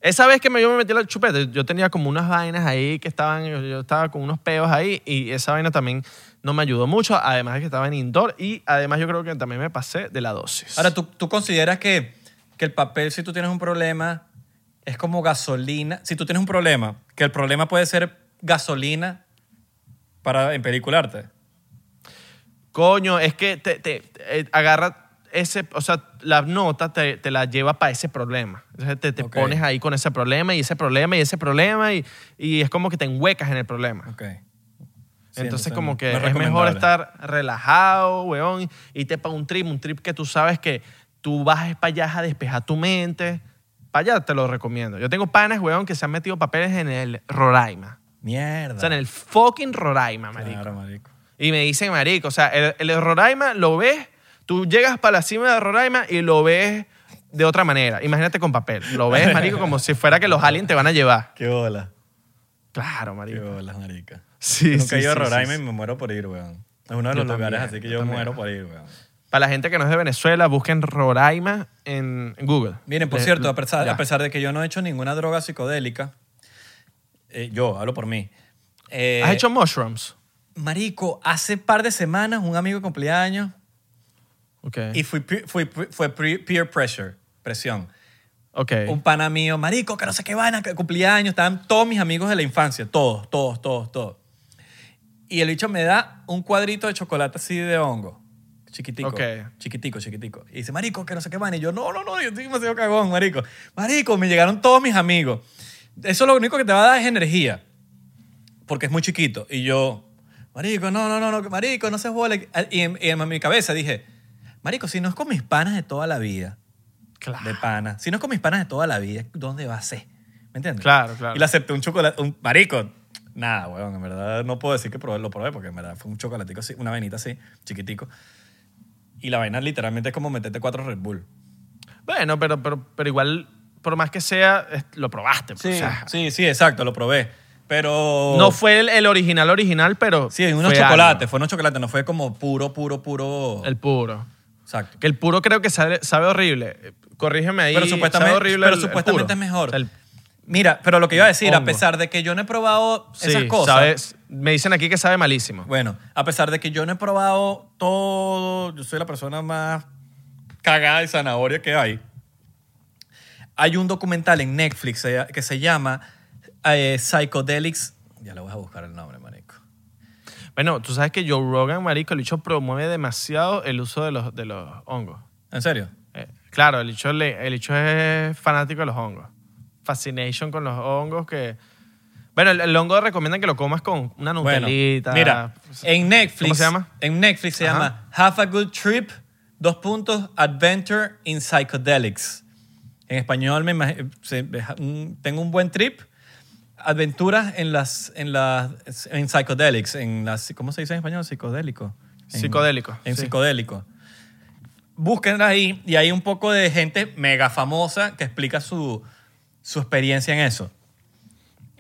S1: Esa vez que me, yo me metí la chupeta, yo tenía como unas vainas ahí que estaban, yo, yo estaba con unos peos ahí y esa vaina también no me ayudó mucho, además de que estaba en indoor y además yo creo que también me pasé de la dosis.
S2: Ahora, ¿tú, tú consideras que, que el papel, si tú tienes un problema, es como gasolina? Si tú tienes un problema, que el problema puede ser gasolina para empelicularte.
S1: Coño, es que te, te- eh, agarra ese, o sea, la nota te, te la lleva para ese problema. Entonces te, te
S2: Ok.
S1: pones ahí con ese problema y ese problema y ese problema y, y es como que te enhuecas en el problema.
S2: Ok. Sí,
S1: entonces, como que
S2: es
S1: mejor estar relajado, weón, y te para un trip, un trip que tú sabes que tú vas para allá a despejar tu mente. Para allá te lo recomiendo. Yo tengo panas, weón, que se han metido papeles en el Roraima.
S2: Mierda.
S1: O sea, en el fucking Roraima, marico.
S2: Claro, marico.
S1: Y me dicen, marico, o sea, el, el Roraima lo ves, tú llegas para la cima de Roraima y lo ves de otra manera. Imagínate con papel. Lo ves, marico, como si fuera que los aliens te van a llevar.
S2: Qué bola.
S1: Claro,
S2: Qué
S1: marico.
S2: bola, marica.
S1: Sí,
S2: Yo nunca
S1: sí,
S2: he ido a
S1: sí,
S2: Roraima
S1: sí,
S2: y me muero por ir, weón. Es uno de
S1: Yo
S2: los lugares
S1: también,
S2: así que
S1: yo
S2: yo muero por ir, weón.
S1: Para la gente que no es de Venezuela, busquen Roraima en, Google.
S2: Miren, por
S1: Le-
S2: cierto, a pesar,
S1: ya.
S2: a pesar de que yo no he hecho ninguna droga psicodélica, eh, yo hablo por mí. eh,
S1: ¿Has hecho mushrooms?
S2: Marico, hace par de semanas un amigo cumpleaños
S1: Ok.
S2: y fui, fui- fue peer pressure, presión.
S1: ok.
S2: Un pana mío, marico, que no sé qué vaina, que cumpleaños, estaban todos mis amigos de la infancia, todos, todos, todos, todos. Y el bicho me da un cuadrito de chocolate así de hongo, chiquitico,
S1: Ok.
S2: chiquitico, chiquitico. Y dice, marico, que no sé qué vaina. Y yo, no, no, no, yo estoy demasiado cagón, marico. Marico, me llegaron todos mis amigos. Eso lo único que te va a dar es energía, porque es muy chiquito. Y yo, marico, no, no, no, no, marico, no se. Y en, y en mi cabeza dije, marico, si no es con mis panas de toda la vida,
S1: Claro.
S2: de pana. Si no es con mis panas de toda la vida, ¿dónde va a ser? ¿Me entiendes?
S1: Claro, claro.
S2: Y le acepté un chocolate, un marico. Nada, weón, en verdad no puedo decir que probé, lo probé porque en verdad fue un chocolatico así, una vainita así, chiquitico. Y la vaina literalmente es como meterte cuatro Red Bull.
S1: Bueno, pero, pero, pero igual, por más que sea, es- lo probaste. pues, o sea,
S2: sí, sí, exacto, lo probé. Pero...
S1: No fue el, el original original, pero.
S2: Sí, unos
S1: fue
S2: chocolates, fue unos chocolates, no fue como puro, puro, puro...
S1: El puro.
S2: Exacto.
S1: Que el puro creo que sabe, sabe horrible. Corrígeme ahí.
S2: Pero supuestamente,
S1: sabe horrible
S2: pero
S1: el- el
S2: supuestamente
S1: puro.
S2: es mejor.
S1: O sea, el-
S2: Mira, pero lo que iba a decir, a pesar de que yo no he probado
S1: sí,
S2: esas cosas...
S1: me dicen aquí que sabe malísimo.
S2: Bueno, a pesar de que yo no he probado todo, yo soy la persona más cagada y zanahoria que hay. Hay un documental en Netflix que se llama eh, Psychedelics. Ya le voy a buscar el nombre, marico.
S1: Bueno, tú sabes que Joe Rogan, marico, el bicho promueve demasiado el uso de los, de los hongos.
S2: ¿En serio?
S1: Eh, claro, el bicho, le- el bicho es fanático de los hongos. Fascination con los hongos que... Bueno, el, el hongo recomiendan que lo comas con una
S2: Bueno,
S1: nutelita.
S2: mira, en Netflix.
S1: ¿Cómo se llama?
S2: En Netflix se
S1: Ajá.
S2: llama Have a Good Trip, dos puntos, Adventure in Psychedelics. En español me imag- se- mm, tengo un buen trip, aventuras en las en las en psychedelics, en las ¿cómo se dice en español? Psicodélico. En-
S1: Psicodélico,
S2: En
S1: sí.
S2: psicodélico. Búsquenla ahí y hay un poco de gente mega famosa que explica su, su experiencia en eso.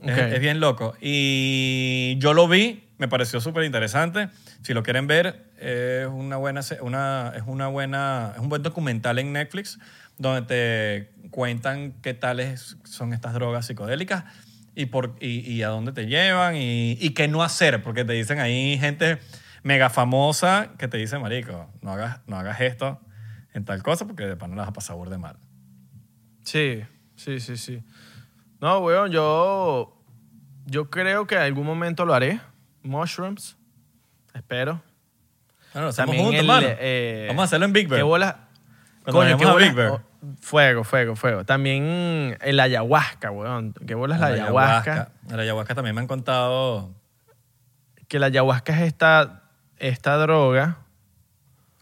S2: Es-
S1: Ok.
S2: Es, bien loco. Y yo lo vi, me pareció súper interesante. Si lo quieren ver, es una buena, una, es una buena, es un buen documental en Netflix donde te cuentan qué tales son estas drogas psicodélicas y, por, y, y a dónde te llevan y, y qué no hacer, porque te dicen ahí gente mega famosa que te dice, marico, no hagas, no hagas esto en tal cosa porque de pan no la vas a pasar de mal.
S1: Sí, sí, sí, sí. No, weón, yo, yo creo que en algún momento lo haré. Mushrooms. Espero.
S2: Bueno, lo hacemos juntos,
S1: el,
S2: mano.
S1: eh,
S2: Vamos a hacerlo en Big Bear.
S1: ¿Qué bola? Coño, qué
S2: Big Bear.
S1: oh, fuego, fuego, fuego. También el ayahuasca, weón. ¿Qué bola es la, ayahuasca?
S2: La ayahuasca también me han contado.
S1: Que la ayahuasca es esta, esta droga.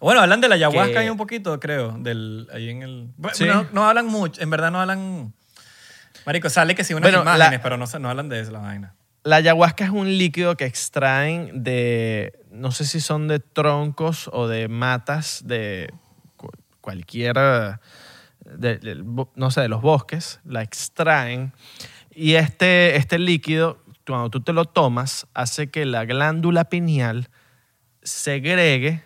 S2: Bueno, hablan de la ayahuasca
S1: Que-
S2: ahí un poquito, creo. Del, ahí en el. Bueno,
S1: Sí.
S2: no, no hablan mucho. En verdad no hablan. Marico, sale que sí unas
S1: Bueno,
S2: imágenes,
S1: la-
S2: pero no, se- no hablan de eso, la vaina.
S1: La ayahuasca es un líquido que extraen de, no sé si son de troncos o de matas de cualquier, de- no sé, de los bosques, la extraen. Y este, este líquido, cuando tú te lo tomas, hace que la glándula pineal segregue,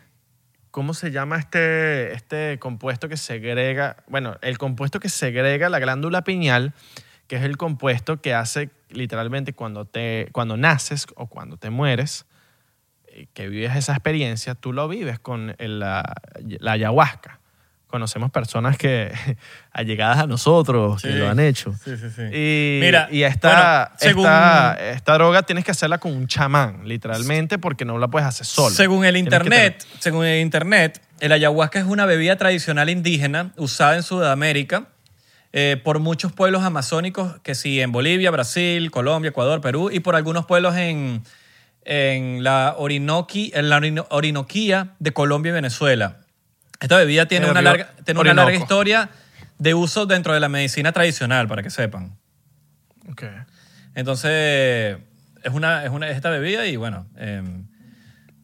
S1: ¿cómo se llama este, este compuesto que segrega? Bueno, el compuesto que segrega la glándula pineal, que es el compuesto que hace literalmente cuando, te, cuando naces o cuando te mueres, eh, que vives esa experiencia, tú lo vives con la ayahuasca. Conocemos personas que allegadas a nosotros que
S2: Sí.
S1: lo han hecho.
S2: Sí, sí, sí.
S1: Y,
S2: Mira,
S1: y esta,
S2: bueno, según-
S1: esta, esta droga tienes que hacerla con un chamán, literalmente, porque no la puedes hacer solo.
S2: Según el
S1: Tienes que
S2: internet, según el internet, el ayahuasca es una bebida tradicional indígena usada en Sudamérica eh, por muchos pueblos amazónicos, que sí, en Bolivia, Brasil, Colombia, Ecuador, Perú, y por algunos pueblos en, en la, Orinoqui, en la Orino- Orinoquía de Colombia y Venezuela. Esta bebida tiene una, larga, tiene una larga historia de uso dentro de la medicina tradicional, para que sepan.
S1: Ok.
S2: Entonces, es, una, es, una, es esta bebida y bueno, eh,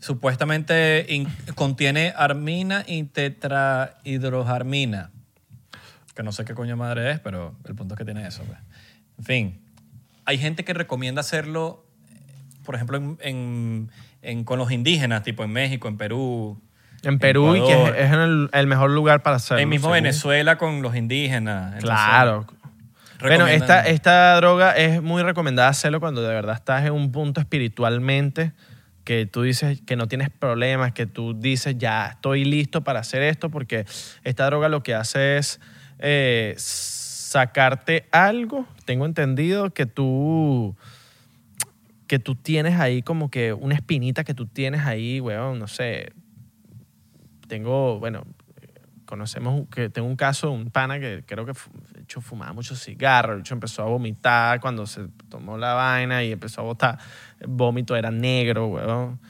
S2: supuestamente in- contiene armina y tetrahidrojarmina. Que no sé qué coño madre es, pero el punto es que tiene eso. pues. En fin, hay gente que recomienda hacerlo, por ejemplo, en, en- en- con los indígenas, tipo en México, en Perú.
S1: En Perú y que
S2: Ecuador.
S1: es, el, el mejor lugar para hacerlo.
S2: En mismo
S1: según.
S2: Venezuela con los indígenas. Entonces,
S1: Claro. Bueno,
S2: recomiendan-
S1: esta, esta droga es muy recomendada hacerlo cuando de verdad estás en un punto espiritualmente que tú dices que no tienes problemas, que tú dices ya estoy listo para hacer esto, porque esta droga lo que hace es eh, sacarte algo, tengo entendido, que tú que tú tienes ahí como que una espinita que tú tienes ahí, weón, no sé. Tengo, bueno, conocemos que tengo un caso un pana que creo que de hecho fumaba mucho cigarro, de hecho empezó a vomitar cuando se tomó la vaina y empezó a botar el vómito era negro, weón.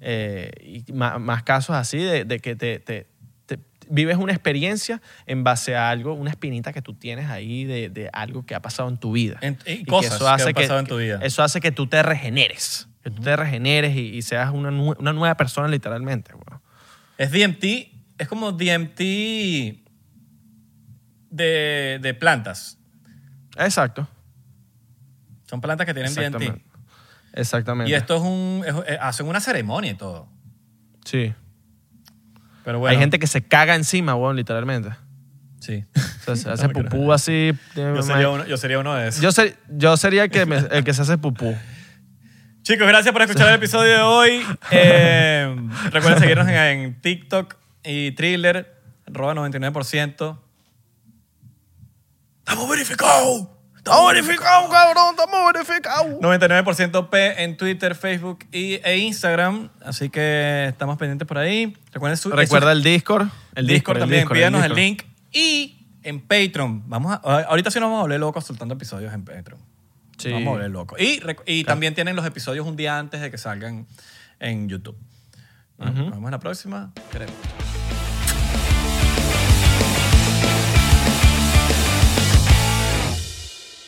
S1: Eh, y ma- más, casos así de, de que te, te- te- vives una experiencia en base a algo, una espinita que tú tienes ahí de, de algo que ha pasado en tu vida.
S2: En- y
S1: que
S2: cosas que han pasado en tu vida.
S1: Eso hace que tú te regeneres, que tú te regeneres y, y seas una, una nueva persona literalmente, weón.
S2: Es DMT, es como DMT de, de plantas.
S1: Exacto.
S2: Son plantas que tienen DMT.
S1: Exactamente.
S2: Y esto es un. es- eh, hacen una ceremonia y todo.
S1: Sí.
S2: Pero bueno.
S1: Hay gente que se caga encima, weón, literalmente.
S2: Sí.
S1: O sea, se hace
S2: No,
S1: pupú así.
S2: Yo sería uno, yo sería uno de esos.
S1: Yo, ser- yo sería el que, me- el que se hace pupú.
S2: Chicos, gracias por escuchar el episodio de hoy. Eh, recuerden seguirnos en, en TikTok y Thriller, arroba 99%. ¡Estamos verificados!
S1: ¡Estamos verificados, cabrón! ¡Estamos verificados!
S2: 99% P en Twitter, Facebook y, e Instagram. Así que estamos pendientes por ahí. Recuerden su,
S1: Recuerda
S2: eso-
S1: el Discord. El
S2: Discord, también.
S1: Discord,
S2: Envíanos el,
S1: Discord.
S2: link. Y en Patreon. Vamos a, ahorita sí nos vamos a volver locos soltando episodios en Patreon.
S1: Sí.
S2: Vamos a volver. Y, rec- y también tienen los episodios un día antes de que salgan en YouTube. Nos vemos en la próxima. Queremos.